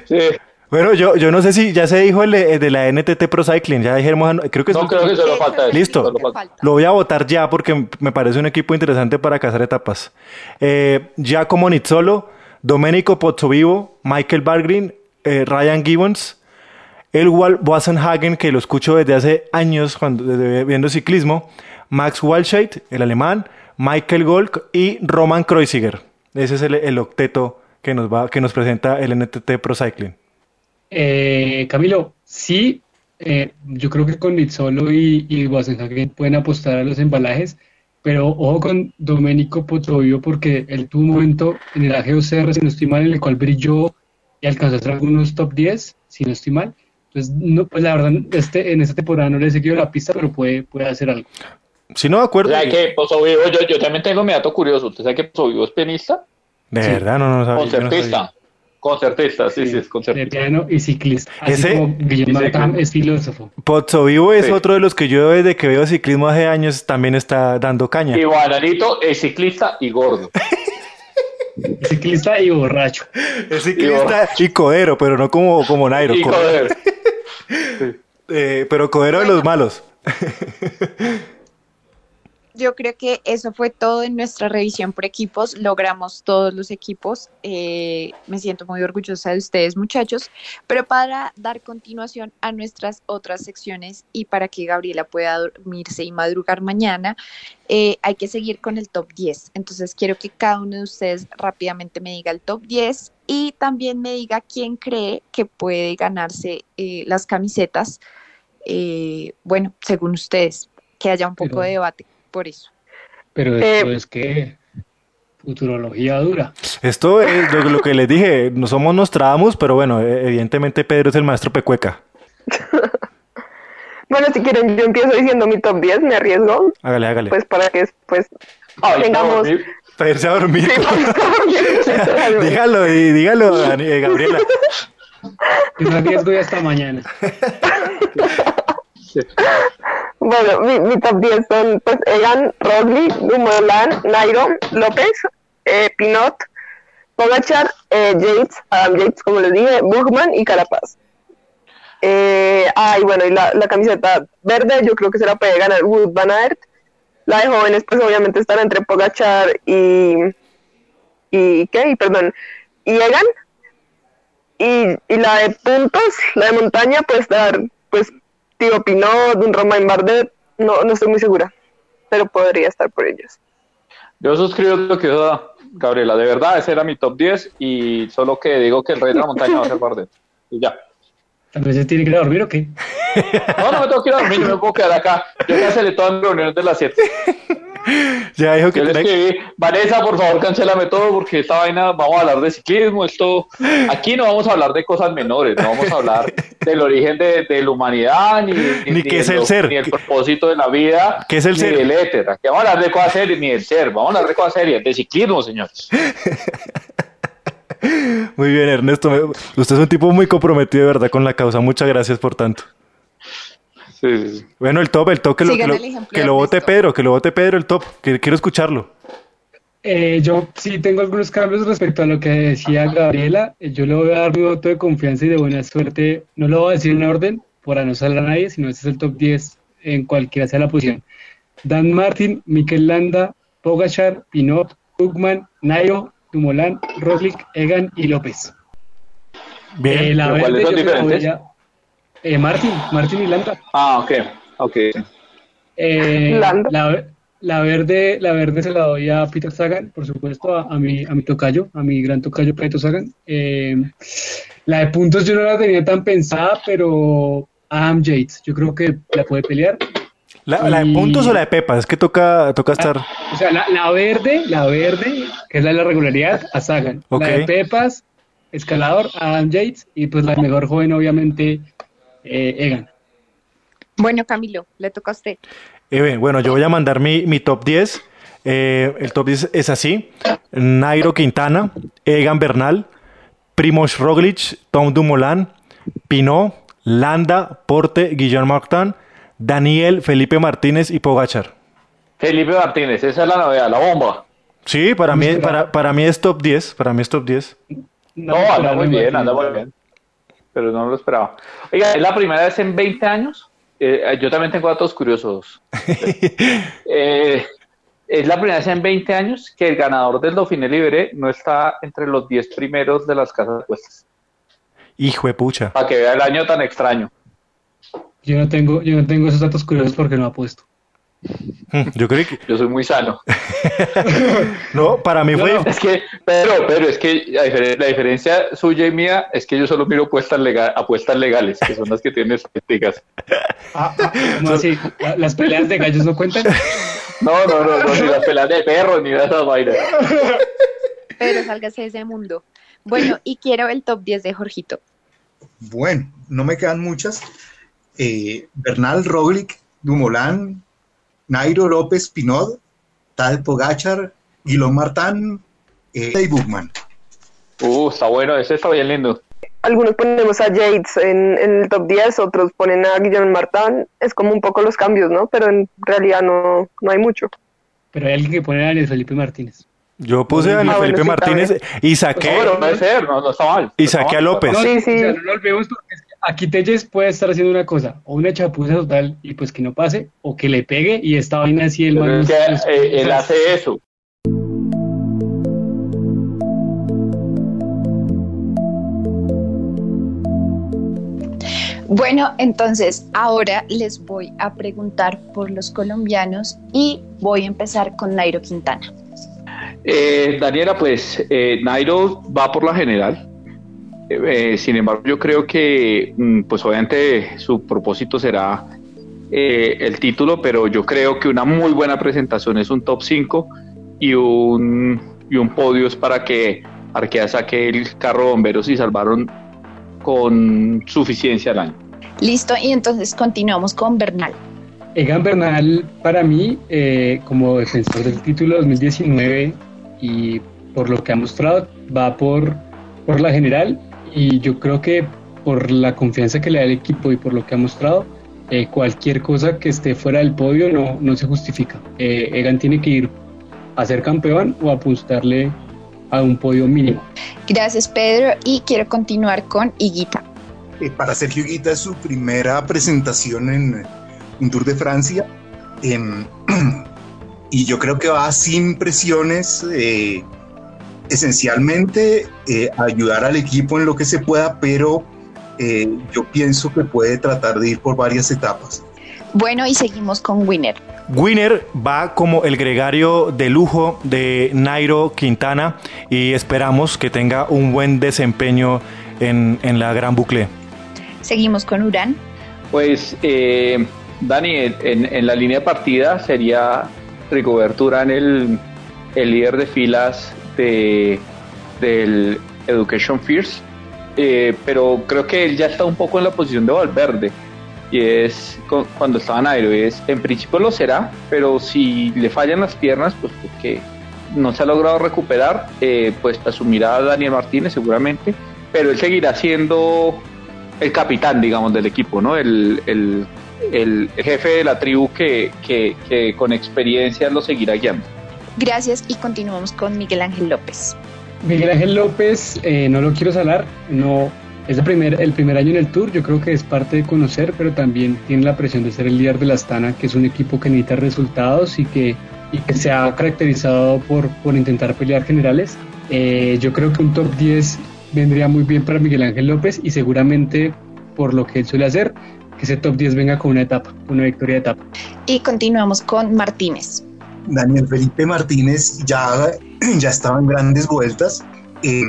Sí, sí. Bueno, yo, yo no sé si ya se dijo el de, la NTT Pro Cycling, ya dijimos, creo que No, creo que solo falta eso. Listo, lo voy a votar ya porque me parece un equipo interesante para cazar etapas. Eh, Giacomo Nizzolo, Domenico Pozzovivo, Michael Bargrin, eh, Ryan Gibbons, Elwal Boasenhagen, que lo escucho desde hace años cuando viendo ciclismo, Max Walscheid, el alemán, Michael Golk y Roman Kreuziger. Ese es el, octeto que nos va, que nos presenta el NTT Pro Cycling. Eh, Camilo, sí, eh, yo creo que con Nizzolo y, y pueden apostar a los embalajes, pero ojo con Domenico Potrovio porque él tuvo un momento en el AGOCR, si no estoy mal, en el cual brilló y alcanzó a hacer algunos top 10, si no estoy mal. Entonces, no, pues la verdad, este, en esta temporada no le he seguido la pista, pero puede, puede hacer algo. Si no, de acuerdo. que yo, yo también tengo mi dato curioso. ¿Usted sabe que Vivo es pianista? De verdad, no, no sabía. Concertista. Concertista, sí, sí, es concertista. De piano y ciclista. Ese, Guillermo es filósofo. Pozzo Vivo es otro de los que yo desde que veo ciclismo hace años también está dando caña. Y es ciclista y gordo. ciclista y borracho. Es ciclista y, codero, pero no como, como Nairo. Y codero. Eh, pero codero de los malos. yo creo que eso fue todo en nuestra revisión por equipos. Logramos todos los equipos. Eh, me siento muy orgullosa de ustedes, muchachos. Pero para dar continuación a nuestras otras secciones y para que Gabriela pueda dormirse y madrugar mañana, eh, hay que seguir con el top 10. Entonces quiero que cada uno de ustedes rápidamente me diga el top 10 y también me diga quién cree que puede ganarse eh, las camisetas. bueno, según ustedes, que haya un poco de debate por eso. Pero esto eh, es que futurología dura. Esto es lo, que les dije, no somos Nostradamus, pero bueno, e, evidentemente Pedro es el maestro Pecueca. bueno, si quieren, yo empiezo diciendo mi top 10, me arriesgo. Hágale, hágale. Pues para que después tengamos... Para irse a dormir. dígalo, dígalo, eh, Gabriela. Yo me arriesgo ya hasta mañana. Bueno, mi, top 10 son pues Egan, Roglic, Dumoulin, Nairo, López, eh, Pinot, Pogachar, eh, Yates, Adam Yates, como les dije, Bugman y Carapaz. Eh, ah, y bueno, y la, la, camiseta verde yo creo que se la puede ganar Wood Van. La de jóvenes pues obviamente estará entre Pogachar y... y ¿qué? Perdón, y Egan. Y, y la de puntos, la de montaña, pues dar pues Tío Pinot, un Romain Bardet, no, no estoy muy segura, pero podría estar por ellos. Yo suscribo lo que dijo Gabriela, de verdad, ese era mi top 10 y solo que digo que el rey de la montaña va a ser Bardet. Y ya. ¿Entonces tiene que ir a dormir o qué? No, no me tengo que ir a dormir, yo me puedo quedar acá. Yo cancelé todas mis reuniones de las 7. ya dijo que le Vanessa, por favor, cancélame todo porque esta vaina, vamos a hablar de ciclismo, esto, aquí no vamos a hablar de cosas menores, no vamos a hablar del origen de, la humanidad, ni, ni, qué es el ser, ni el propósito de la vida, ¿Qué es el ni ser? del éter, aquí vamos a hablar de cosas serias, ni del ser, vamos a hablar de cosas serias, de ciclismo, señores. Muy bien, Ernesto, usted es un tipo muy comprometido de verdad con la causa, muchas gracias por tanto. Bueno, el top, el top que lo, que lo, vote Pedro, que lo vote Pedro el top, que quiero escucharlo. Eh, yo sí tengo algunos cambios respecto a lo que decía Gabriela. Eh, yo le voy a dar mi voto de confianza y de buena suerte. No lo voy a decir en orden para no salir a nadie, sino este es el top 10 en cualquiera sea la posición. Dan Martin, Mikel Landa, Pogachar, Pinot, Hugman, Nairo, Dumoulin, Roglic, Egan y López. Bien, eh, la ¿cuáles son diferentes? Eh, Martin, Martin y Landa. Ah, ok, ok. Eh, la, la, verde, la verde se la doy a Peter Sagan, por supuesto, a, mi, a mi tocayo, a mi gran tocayo Peter Sagan. Eh, la de puntos yo no la tenía tan pensada, pero Adam Yates, yo creo que la puede pelear. ¿La, la de puntos o la de Pepa? Es que toca, toca estar. o sea, la, la, verde, la verde, que es la de la regularidad, a Sagan. La de Pepas, escalador, Adam Yates, y pues la mejor joven, obviamente, eh, Egan. Bueno, Camilo, le toca a usted. Eh, bueno, yo voy a mandar mi, mi top 10. Eh, el top 10 es así: Nairo Quintana, Egan Bernal, Primoz Roglic, Tom Dumoulin, Pinot, Landa, Porte, Guillermo Martin, Daniel, Felipe Martínez y Pogachar. Felipe Martínez, esa es la novedad, la bomba. Sí, para mí, para, para mí es top 10. Para mí es top 10. No, anda muy bien, anda muy bien. pero no lo esperaba. Oiga, es la primera vez en 20 años. Eh, yo también tengo datos curiosos. eh, es la primera vez en 20 años que el ganador del Dauphiné Libere no está entre los 10 primeros de las casas de apuestas. Hijo de pucha. Para que vea el año tan extraño. Yo no tengo, yo no tengo esos datos curiosos porque no apuesto. Hmm, yo creo que. Yo soy muy sano. no, para mí fue. Es que, pero, pero es que la, diferencia suya y mía es que yo solo miro apuestas, apuestas legales, que son las que tienen estadísticas. Ah, ah, ¿Cómo así? ¿Las peleas de gallos no cuentan? No, no, no, no ni las peleas de perros, ni de esas vainas. Pero sálgase de ese mundo. Bueno, y quiero el top 10 de Jorgito. Bueno, no me quedan muchas. Eh, Bernal, Roglic, Dumoulin, Nairo López Pinot, Tal Pogachar, Guilón Martán eh, y Bookman. Uh, está bueno, ese está bien lindo. Algunos ponemos a Yates en, el top 10, otros ponen a Guillermo Martán. Es como un poco los cambios, ¿no? Pero en realidad no, no hay mucho. Pero hay alguien que pone a Daniel Felipe Martínez. Yo puse a Daniel ah, Felipe Martínez y saqué. No, puede ser, no, no está mal. Y saqué a López. No, sí, sí. O sea, no lo olvidemos porque es que aquí Telles puede estar haciendo una cosa, o una chapuza total y pues que no pase, o que le pegue y esta vaina así el man. Eh, él hace eso. Bueno, entonces ahora les voy a preguntar por los colombianos y voy a empezar con Nairo Quintana. Eh, Daniela, pues eh, Nairo va por la general. Eh, sin embargo, yo creo que, mm, pues obviamente su propósito será el título, pero yo creo que una muy buena presentación es un top 5 y un, y un podio es para que Arkea saque el carro bomberos y salvaron con suficiencia al año. Listo, y entonces continuamos con Bernal. Egan Bernal, para mí, eh, como defensor del título 2019 y por lo que ha mostrado, va por, por la general y yo creo que por la confianza que le da el equipo y por lo que ha mostrado, eh, cualquier cosa que esté fuera del podio no, no se justifica. Eh, Egan tiene que ir a ser campeón o apostarle a un podio mínimo. Gracias Pedro y quiero continuar con Higuita. Eh, para Sergio Higuita es su primera presentación en un Tour de Francia em, y yo creo que va sin presiones, eh, esencialmente eh, ayudar al equipo en lo que se pueda, pero yo pienso que puede tratar de ir por varias etapas. Bueno, y seguimos con Winner. Winner va como el gregario de lujo de Nairo Quintana y esperamos que tenga un buen desempeño en, la gran bucle. Seguimos con Urán. Pues eh, Dani, en, la línea de partida sería Rigoberto Urán el, líder de filas de, del Education First, eh, pero creo que él ya está un poco en la posición de Valverde y es cuando estaba en. Es, en principio lo será, pero si le fallan las piernas, pues porque no se ha logrado recuperar, eh, pues asumirá a Daniel Martínez seguramente, pero él seguirá siendo el capitán, digamos, del equipo, ¿no? El, el, el jefe de la tribu que, que, que con experiencia lo seguirá guiando. Gracias y continuamos con Miguel Ángel López. Miguel Ángel López, eh, no lo quiero salar, no es el primer, el primer año en el Tour, yo creo que es parte de conocer, pero también tiene la presión de ser el líder de la Astana, que es un equipo que necesita resultados y que, y que se ha caracterizado por, por intentar pelear generales. Eh, yo creo que un top 10 vendría muy bien para Miguel Ángel López y seguramente por lo que él suele hacer, que ese top 10 venga con una etapa, una victoria de etapa. Y continuamos con Martínez. Daniel Felipe Martínez ya, ya estaba en grandes vueltas, eh,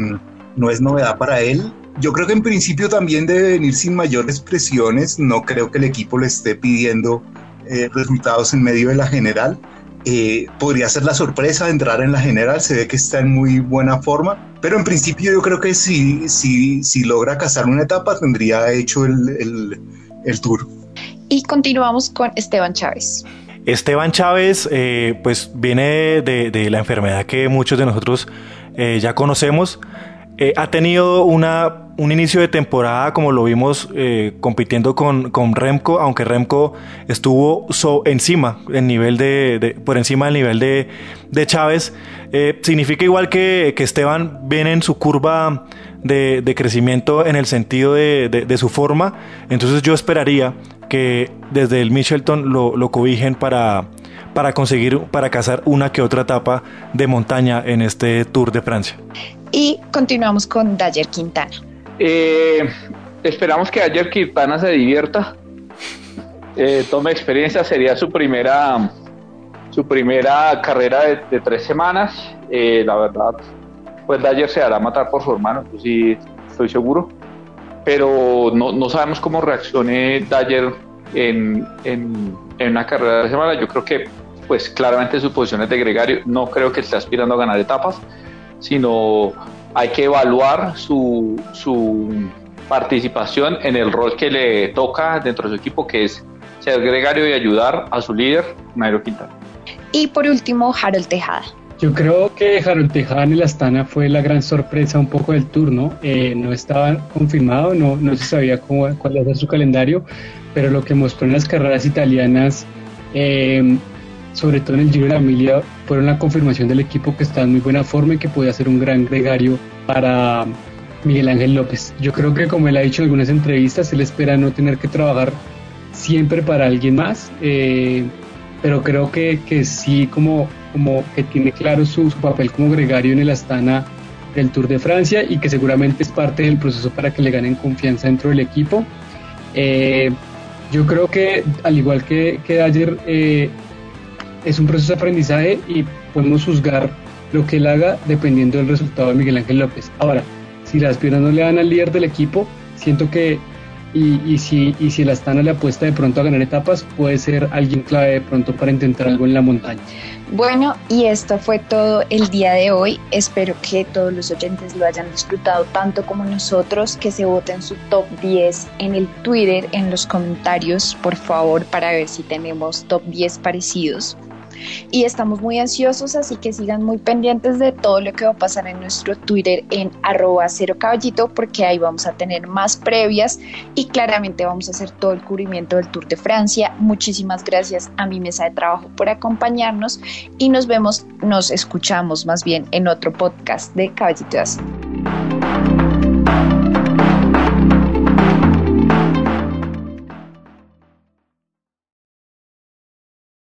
no es novedad para él, yo creo que en principio también debe venir sin mayores presiones. No creo que el equipo le esté pidiendo eh, resultados en medio de la general. Eh, podría ser la sorpresa de entrar en la general. Se ve que está en muy buena forma. Pero en principio yo creo que si, si, si logra cazar una etapa tendría hecho el, el, tour. Y continuamos con Esteban Chávez. Esteban Chávez, eh, pues viene de, de, la enfermedad que muchos de nosotros ya conocemos. ha tenido una un inicio de temporada como lo vimos eh, compitiendo con, con, Remco, aunque Remco estuvo encima, en nivel de, por encima del nivel de, Chávez, eh, significa igual que, que, Esteban viene en su curva de, crecimiento en el sentido de, su forma. Entonces yo esperaría que desde el Michelton lo, lo cobijen para, para conseguir, para cazar una que otra etapa de montaña en este Tour de Francia. Y continuamos con Dayer Quintana. Eh, esperamos que Dayer Quintana se divierta, eh, tome experiencia, sería su primera su primera carrera de, tres semanas. Eh, la verdad, pues Dyer se hará matar por su hermano, pues sí, estoy seguro. Pero no, no sabemos cómo reaccione Dyer en, en, en, una carrera de semana. Yo creo que, pues claramente su posición es de gregario. No creo que esté aspirando a ganar etapas, sino hay que evaluar su, su participación en el rol que le toca dentro de su equipo, que es ser gregario y ayudar a su líder, Nairo Quintana. Y por último, Harold Tejada. Yo creo que Harold Tejada en el Astana fue la gran sorpresa un poco del tour, ¿no? Eh, no estaba confirmado, no, no se sabía cuál era su calendario, pero lo que mostró en las carreras italianas, eh, sobre todo en el Giro de la Emilia, fueron la confirmación del equipo que está en muy buena forma y que puede hacer un gran gregario para Miguel Ángel López. Yo creo que como él ha dicho en algunas entrevistas, él espera no tener que trabajar siempre para alguien más. Eh, pero creo que, que sí como, como que tiene claro su, papel como gregario en el Astana del Tour de Francia y que seguramente es parte del proceso para que le ganen confianza dentro del equipo. Eh, yo creo que al igual que, que ayer eh, es un proceso de aprendizaje y podemos juzgar lo que él haga dependiendo del resultado de Miguel Ángel López. Ahora, si las piernas no le dan al líder del equipo, siento que y, si, y si el Astana le apuesta de pronto a ganar etapas, puede ser alguien clave de pronto para intentar algo en la montaña. Bueno, y esto fue todo el día de hoy. Espero que todos los oyentes lo hayan disfrutado tanto como nosotros, que se voten su top 10 en el Twitter, en los comentarios, por favor, para ver si tenemos top 10 parecidos y estamos muy ansiosos, así que sigan muy pendientes de todo lo que va a pasar en nuestro Twitter en arroba cero caballito, porque ahí vamos a tener más previas y claramente vamos a hacer todo el cubrimiento del Tour de Francia. Muchísimas gracias a mi mesa de trabajo por acompañarnos y nos vemos, nos escuchamos más bien en otro podcast de Caballito